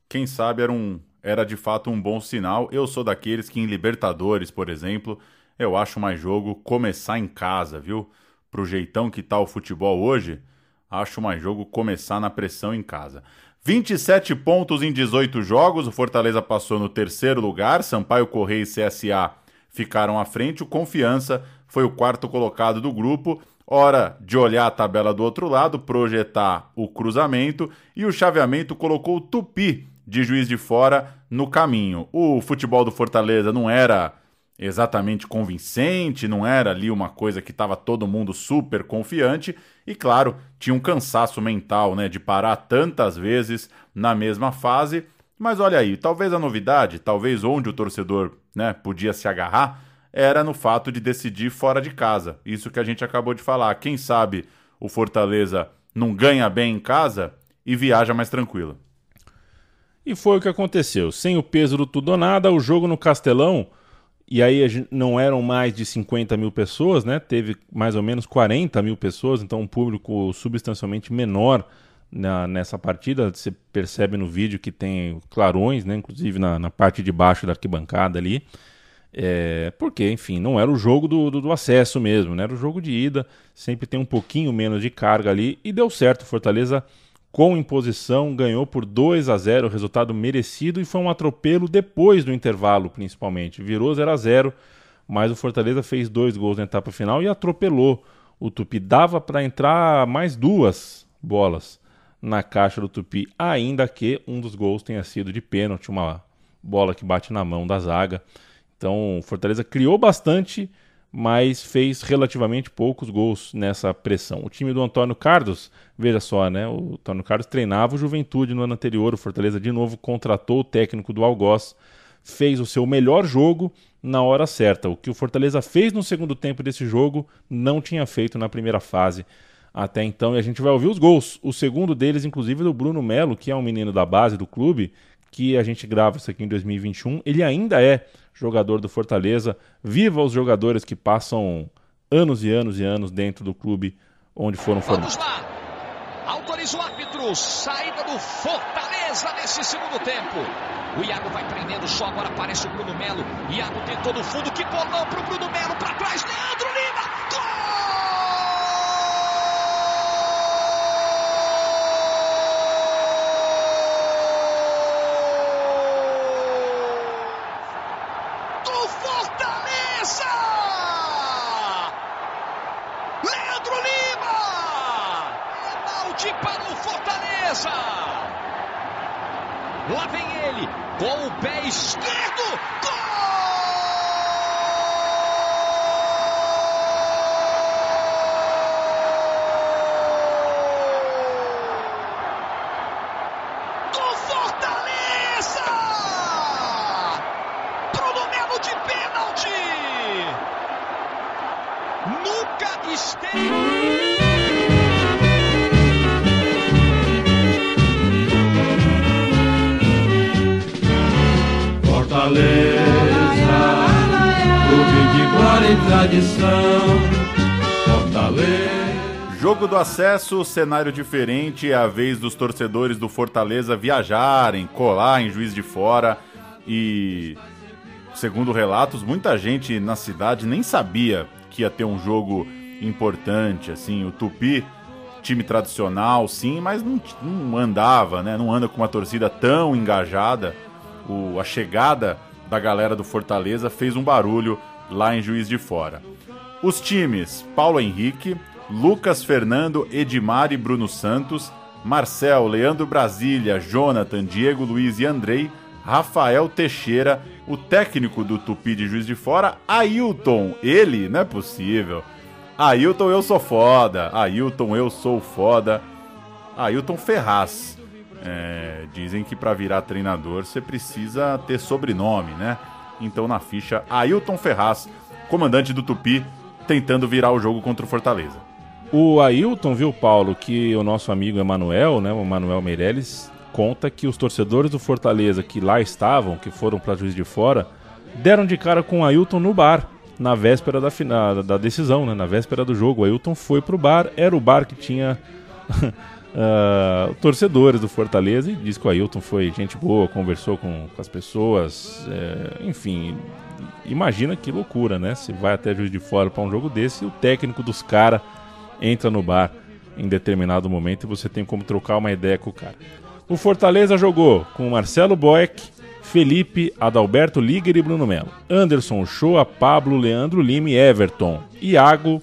Quem sabe era um era de fato um bom sinal. Eu sou daqueles que em Libertadores, por exemplo, eu acho mais jogo começar em casa, viu? Pro jeitão que tá o futebol hoje, acho mais jogo começar na pressão em casa. 27 pontos em 18 jogos, o Fortaleza passou no terceiro lugar, Sampaio Correia e CSA ficaram à frente, o Confiança foi o quarto colocado do grupo. Hora de olhar a tabela do outro lado, projetar o cruzamento e o chaveamento colocou o Tupi de Juiz de Fora no caminho. O futebol do Fortaleza não era exatamente convincente, não era ali uma coisa que estava todo mundo super confiante e claro, tinha um cansaço mental, né, de parar tantas vezes na mesma fase. Mas olha aí, talvez a novidade, talvez onde o torcedor, né, podia se agarrar, era no fato de decidir fora de casa. Isso que a gente acabou de falar. Quem sabe o Fortaleza não ganha bem em casa e viaja mais tranquilo. E foi o que aconteceu. Sem o peso do tudo ou nada, o jogo no Castelão, e aí não eram mais de 50 mil pessoas, né? Teve mais ou menos 40 mil pessoas, então um público substancialmente menor na, nessa partida. Você percebe no vídeo que tem clarões, né? Inclusive na, na parte de baixo da arquibancada ali. É, porque, enfim, não era o jogo do, do, do, acesso mesmo, né? Era o jogo de ida, sempre tem um pouquinho menos de carga ali e deu certo. Fortaleza com imposição, ganhou por 2 a 0, resultado merecido e foi um atropelo depois do intervalo, principalmente. Virou 0 a 0, mas o Fortaleza fez dois gols na etapa final e atropelou o Tupi. Dava para entrar mais duas bolas na caixa do Tupi, ainda que um dos gols tenha sido de pênalti, uma bola que bate na mão da zaga. Então, o Fortaleza criou bastante mas fez relativamente poucos gols nessa pressão. O time do Antônio Carlos, veja só, né? O Antônio Carlos treinava o Juventude no ano anterior, o Fortaleza de novo contratou o técnico do Algoz, fez o seu melhor jogo na hora certa. O que o Fortaleza fez no segundo tempo desse jogo não tinha feito na primeira fase até então, e a gente vai ouvir os gols. O segundo deles, inclusive, do Bruno Melo, que é um menino da base do clube, que a gente grava isso aqui em 2021. Ele ainda é jogador do Fortaleza. Viva os jogadores que passam anos e anos e anos dentro do clube onde foram formados. Vamos lá. Autoriza o árbitro. Saída do Fortaleza nesse segundo tempo. O Iago vai prendendo só. Agora aparece o Bruno Melo. Iago tentou no fundo. Que bolão pro Bruno Melo. Para trás. Leandro Lima. Gol! Lá vem ele, com o pé esquerdo. Gol! Tradição. Fortaleza. Jogo do acesso, cenário diferente, é a vez dos torcedores do Fortaleza viajarem, colar em Juiz de Fora e segundo relatos, muita gente na cidade nem sabia que ia ter um jogo importante, assim, o Tupi, time tradicional, sim, mas não, não andava, né? Não anda com uma torcida tão engajada o, a chegada da galera do Fortaleza fez um barulho lá em Juiz de Fora. Os times: Paulo Henrique, Lucas Fernando, Edmar e Bruno Santos, Marcel, Leandro Brasília, Jonathan, Diego Luiz e Andrei, Rafael Teixeira, o técnico do Tupi de Juiz de Fora, Ailton. Ele, não é possível. Ailton, eu sou foda. Ailton, eu sou foda. Ailton Ferraz. É, dizem que para virar treinador você precisa ter sobrenome, né? Então na ficha, Ailton Ferraz, comandante do Tupi, tentando virar o jogo contra o Fortaleza. O Ailton, viu, Paulo, que o nosso amigo Emanuel, né, o Manuel Meirelles, conta que os torcedores do Fortaleza que lá estavam, que foram para Juiz de Fora, deram de cara com o Ailton no bar, na véspera da, final, da decisão, né, na véspera do jogo. O Ailton foi pro bar, era o bar que tinha uh, torcedores do Fortaleza e diz que o Ailton foi gente boa, conversou com, com as pessoas, é, enfim. Imagina que loucura, né? Se vai até Juiz de Fora para um jogo desse e o técnico dos caras entra no bar em determinado momento e você tem como trocar uma ideia com o cara. O Fortaleza jogou com Marcelo Boeck, Felipe, Adalberto Liger e Bruno Melo. Anderson Shoa, Pablo, Leandro Lima e Everton. Iago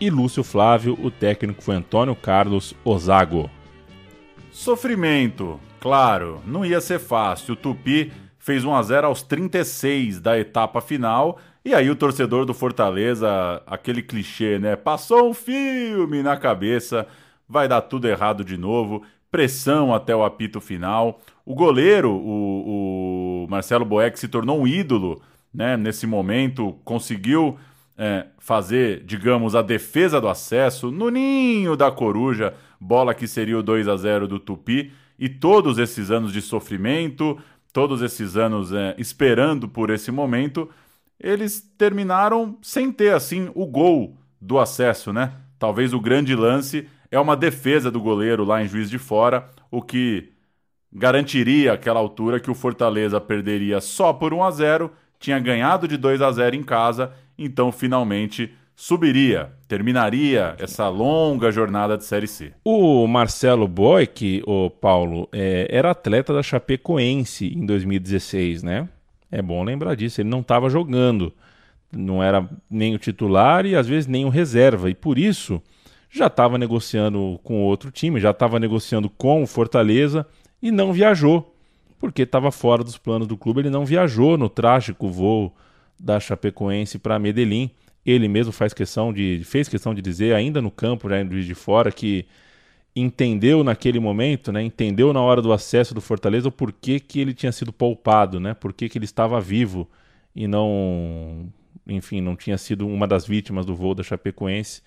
e Lúcio Flávio. O técnico foi Antônio Carlos Ozago. Sofrimento, claro, não ia ser fácil. O Tupi fez 1 a 0 aos 36 da etapa final. E aí o torcedor do Fortaleza, aquele clichê, né? Passou um filme na cabeça, vai dar tudo errado de novo pressão até o apito final. O goleiro, o, o Marcelo Boeck, se tornou um ídolo né, nesse momento, conseguiu é, fazer, digamos, a defesa do acesso no ninho da coruja, bola que seria o 2 a 0 do Tupi. E todos esses anos de sofrimento, todos esses anos é, esperando por esse momento, eles terminaram sem ter assim o gol do acesso, né? Talvez o grande lance é uma defesa do goleiro lá em Juiz de Fora, o que garantiria aquela altura que o Fortaleza perderia só por 1 a 0, tinha ganhado de 2 a 0 em casa, então finalmente subiria, terminaria essa longa jornada de Série C. O Marcelo Boic, o Paulo, é, era atleta da Chapecoense em 2016, né? É bom lembrar disso, ele não estava jogando, não era nem o titular e às vezes nem o reserva, e por isso já estava negociando com outro time, já estava negociando com o Fortaleza e não viajou, porque estava fora dos planos do clube. Ele não viajou no trágico voo da Chapecoense para Medellín. Ele mesmo faz questão de, fez questão de dizer, ainda no campo, já indo de fora, que entendeu naquele momento, né, entendeu na hora do acesso do Fortaleza o porquê que ele tinha sido poupado, né, porquê que ele estava vivo e não, enfim, não tinha sido uma das vítimas do voo da Chapecoense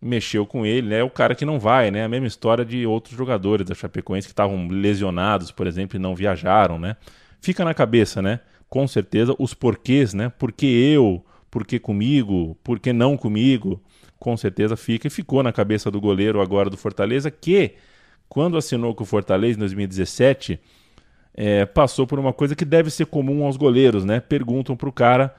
mexeu com ele, né? É o cara que não vai, né? A mesma história de outros jogadores da Chapecoense que estavam lesionados, por exemplo, e não viajaram, né? Fica na cabeça, né? Com certeza os porquês, né? Por que eu? Por que comigo? Por que não comigo? Com certeza fica e ficou na cabeça do goleiro agora do Fortaleza que quando assinou com o Fortaleza em 2017 é, passou por uma coisa que deve ser comum aos goleiros, né? Perguntam pro cara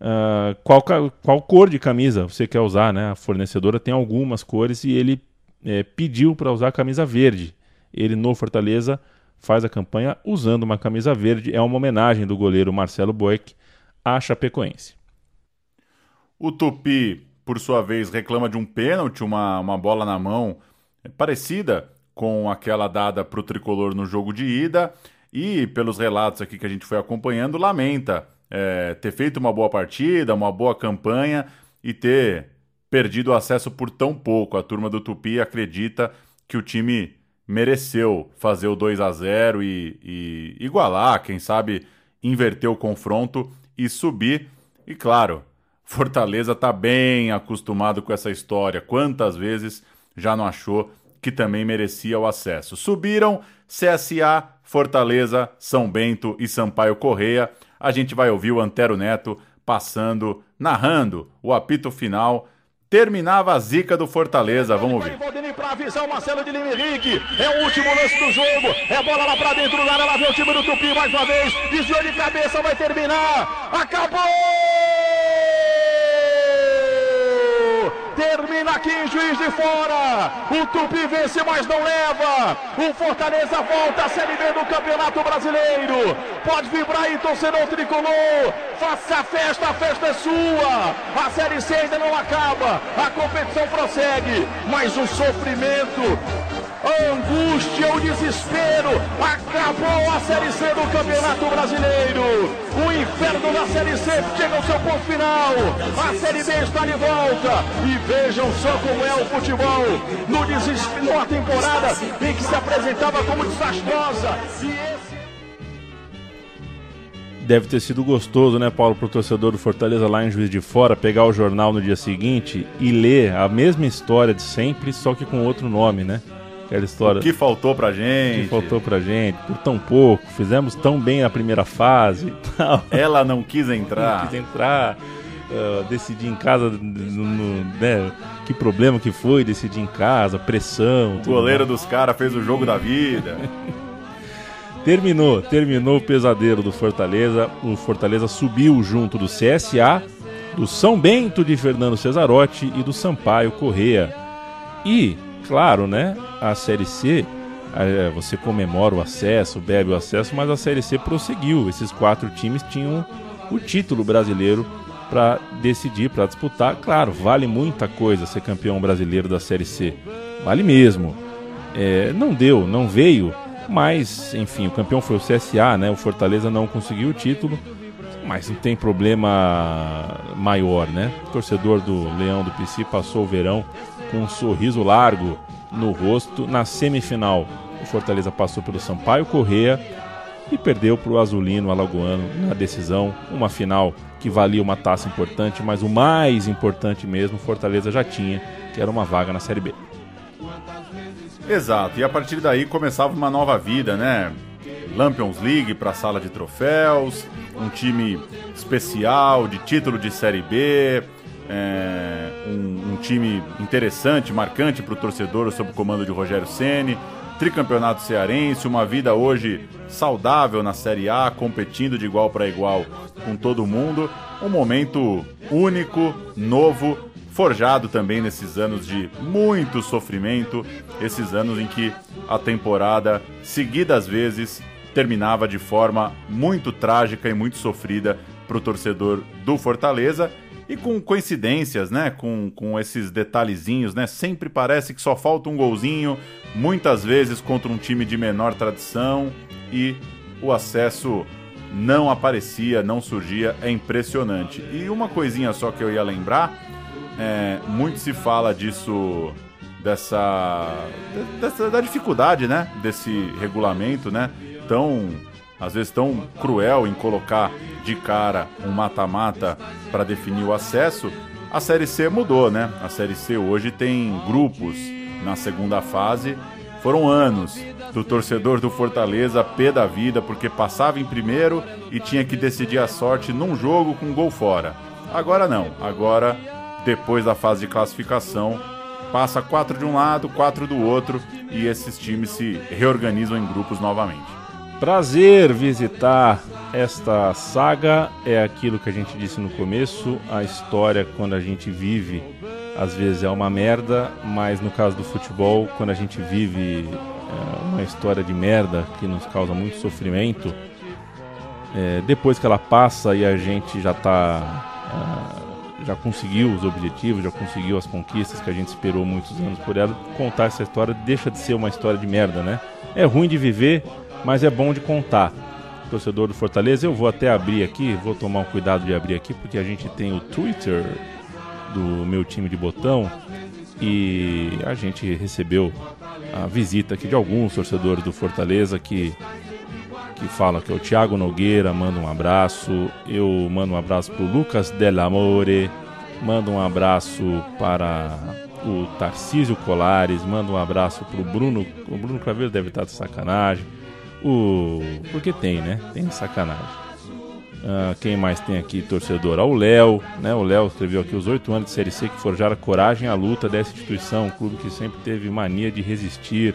uh, qual, qual cor de camisa você quer usar, né? A fornecedora tem algumas cores e ele é, pediu para usar a camisa verde. Ele no Fortaleza faz a campanha usando uma camisa verde. É uma homenagem do goleiro Marcelo Boeck à Chapecoense. O Tupi, por sua vez, reclama de um pênalti, uma, uma bola na mão é, parecida com aquela dada para o tricolor no jogo de ida. E pelos relatos aqui que a gente foi acompanhando, lamenta é, ter feito uma boa partida, uma boa campanha e ter perdido o acesso por tão pouco. A turma do Tupi acredita que o time mereceu fazer o 2 a 0 e, e igualar, quem sabe inverter o confronto e subir. E claro, Fortaleza está bem acostumado com essa história. Quantas vezes já não achou que também merecia o acesso? Subiram CSA, Fortaleza, São Bento e Sampaio Correia a gente vai ouvir o Antero Neto passando, narrando o apito final. Terminava a zica do Fortaleza, vamos ouvir. Para visão, Marcelo de Lima. É o último lance do jogo. É bola lá para dentro do área. Lá vem o time do Tupi mais uma vez. Desviou de cabeça, vai terminar. Acabou! Termina aqui em Juiz de Fora. O Tupi vence, mas não leva. O Fortaleza volta à Série B do Campeonato Brasileiro. Pode vibrar aí, torcedor tricolor. Faça a festa, a festa é sua. A Série C ainda não acaba. A competição prossegue. Mas o sofrimento angústia, o desespero. Acabou a Série C do Campeonato Brasileiro. O inferno da Série C chega ao seu ponto final. A Série B está de volta. E vejam só como é o futebol. No desespero, numa temporada em que se apresentava como desastrosa. E esse... Deve ter sido gostoso, né, Paulo, pro torcedor do Fortaleza lá em Juiz de Fora, pegar o jornal no dia seguinte e ler a mesma história de sempre, só que com outro nome, né? Aquela história. O que faltou pra O gente? que faltou pra gente, por tão pouco, fizemos tão bem na primeira fase. tal. Ela não quis entrar. Não quis entrar, decidir em casa, no- no- né? Que problema que foi decidir em casa, pressão. O goleiro mais. dos caras fez o jogo da vida. Terminou, terminou o pesadelo do Fortaleza. O Fortaleza subiu junto do CSA, do São Bento de Fernando Cesarotti e do Sampaio Correa. E, claro, né, a Série C, eh, você comemora o acesso, bebe o acesso, mas a Série C prosseguiu. Esses quatro times tinham o título brasileiro para decidir, para disputar. Claro, vale muita coisa ser campeão brasileiro da Série C. Vale mesmo. É, não deu, não veio, mas enfim, o campeão foi o CSA, né? O Fortaleza não conseguiu o título, mas não tem problema maior, né? Torcedor do Leão do PC passou o verão com um sorriso largo no rosto. Na semifinal, o Fortaleza passou pelo Sampaio Correa e perdeu para o Azulino Alagoano na decisão. Uma final que valia uma taça importante, mas o mais importante mesmo, Fortaleza já tinha, que era uma vaga na Série B. Exato, e a partir daí começava uma nova vida, né? Lampions League para a sala de troféus, um time especial de título de Série B, é, um, um time interessante, marcante para o torcedor sob o comando de Rogério Ceni, tricampeonato cearense, uma vida hoje saudável na Série A, competindo de igual para igual com todo mundo, um momento único, novo, forjado também nesses anos de muito sofrimento, esses anos em que a temporada, seguidas vezes, terminava de forma muito trágica e muito sofrida para o torcedor do Fortaleza. E com coincidências, né? Com, com esses detalhezinhos, né? Sempre parece que só falta um golzinho, muitas vezes contra um time de menor tradição e o acesso não aparecia, não surgia, é impressionante. E uma coisinha só que eu ia lembrar, é, muito se fala disso, dessa, dessa da dificuldade, né, desse regulamento, né, tão às vezes tão cruel em colocar de cara um mata-mata para definir o acesso. A Série C mudou, né? A Série C hoje tem grupos na segunda fase. Foram anos do torcedor do Fortaleza pé da vida porque passava em primeiro e tinha que decidir a sorte num jogo com gol fora. Agora não. Agora, depois da fase de classificação, passa quatro de um lado, quatro do outro e esses times se reorganizam em grupos novamente. Prazer visitar esta saga. É aquilo que a gente disse no começo. A história, quando a gente vive, às vezes é uma merda, mas no caso do futebol, quando a gente vive é, uma história de merda que nos causa muito sofrimento, é, depois que ela passa e a gente já tá. é, já conseguiu os objetivos, já conseguiu as conquistas que a gente esperou muitos anos por ela, contar essa história deixa de ser uma história de merda, né? É ruim de viver, mas é bom de contar. Torcedor do Fortaleza, eu vou até abrir aqui, vou tomar um cuidado de abrir aqui, porque a gente tem o Twitter do meu time de botão e a gente recebeu a visita aqui de alguns torcedores do Fortaleza que que fala que é o Thiago Nogueira, manda um abraço. Eu mando um abraço pro Lucas Delamore, mando um abraço para o Tarcísio Colares, manda um abraço pro Bruno. O Bruno Craveiro deve estar de sacanagem. O. Porque tem, né? Tem sacanagem. Ah, quem mais tem aqui, torcedor? Ah, o Léo, né? O Léo escreveu aqui os oito anos de Série C que forjaram coragem à luta dessa instituição, um clube que sempre teve mania de resistir.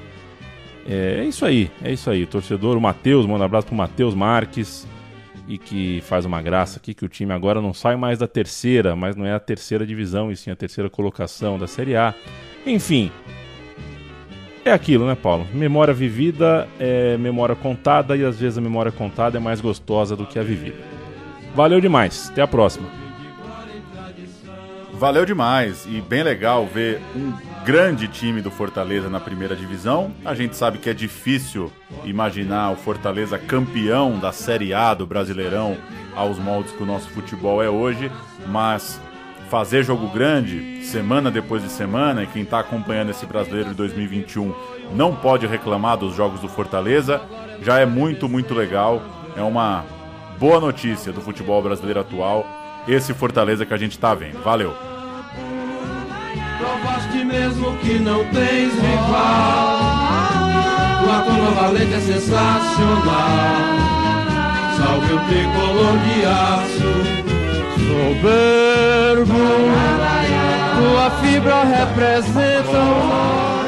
É, é isso aí, é isso aí. Torcedor, o Matheus, manda um abraço pro Matheus Marques e que faz uma graça aqui que o time agora não sai mais da terceira, mas não é a terceira divisão, e sim a terceira colocação da Série A. Enfim, é aquilo, né, Paulo? Memória vivida é memória contada e às vezes a memória contada é mais gostosa do que a vivida. Valeu demais, até a próxima. Valeu demais e bem legal ver um grande time do Fortaleza na primeira divisão. A gente sabe que é difícil imaginar o Fortaleza campeão da Série A do Brasileirão aos moldes que o nosso futebol é hoje, mas fazer jogo grande semana depois de semana e quem está acompanhando esse Brasileiro de 2021 não pode reclamar dos jogos do Fortaleza, já é muito, muito legal. É uma boa notícia do futebol brasileiro atual, esse Fortaleza que a gente tá vendo. Valeu. Provaste mesmo que não tens rival. Tua valente é sensacional. Salve o tricolor de aço. Soberbo, tua fibra representa o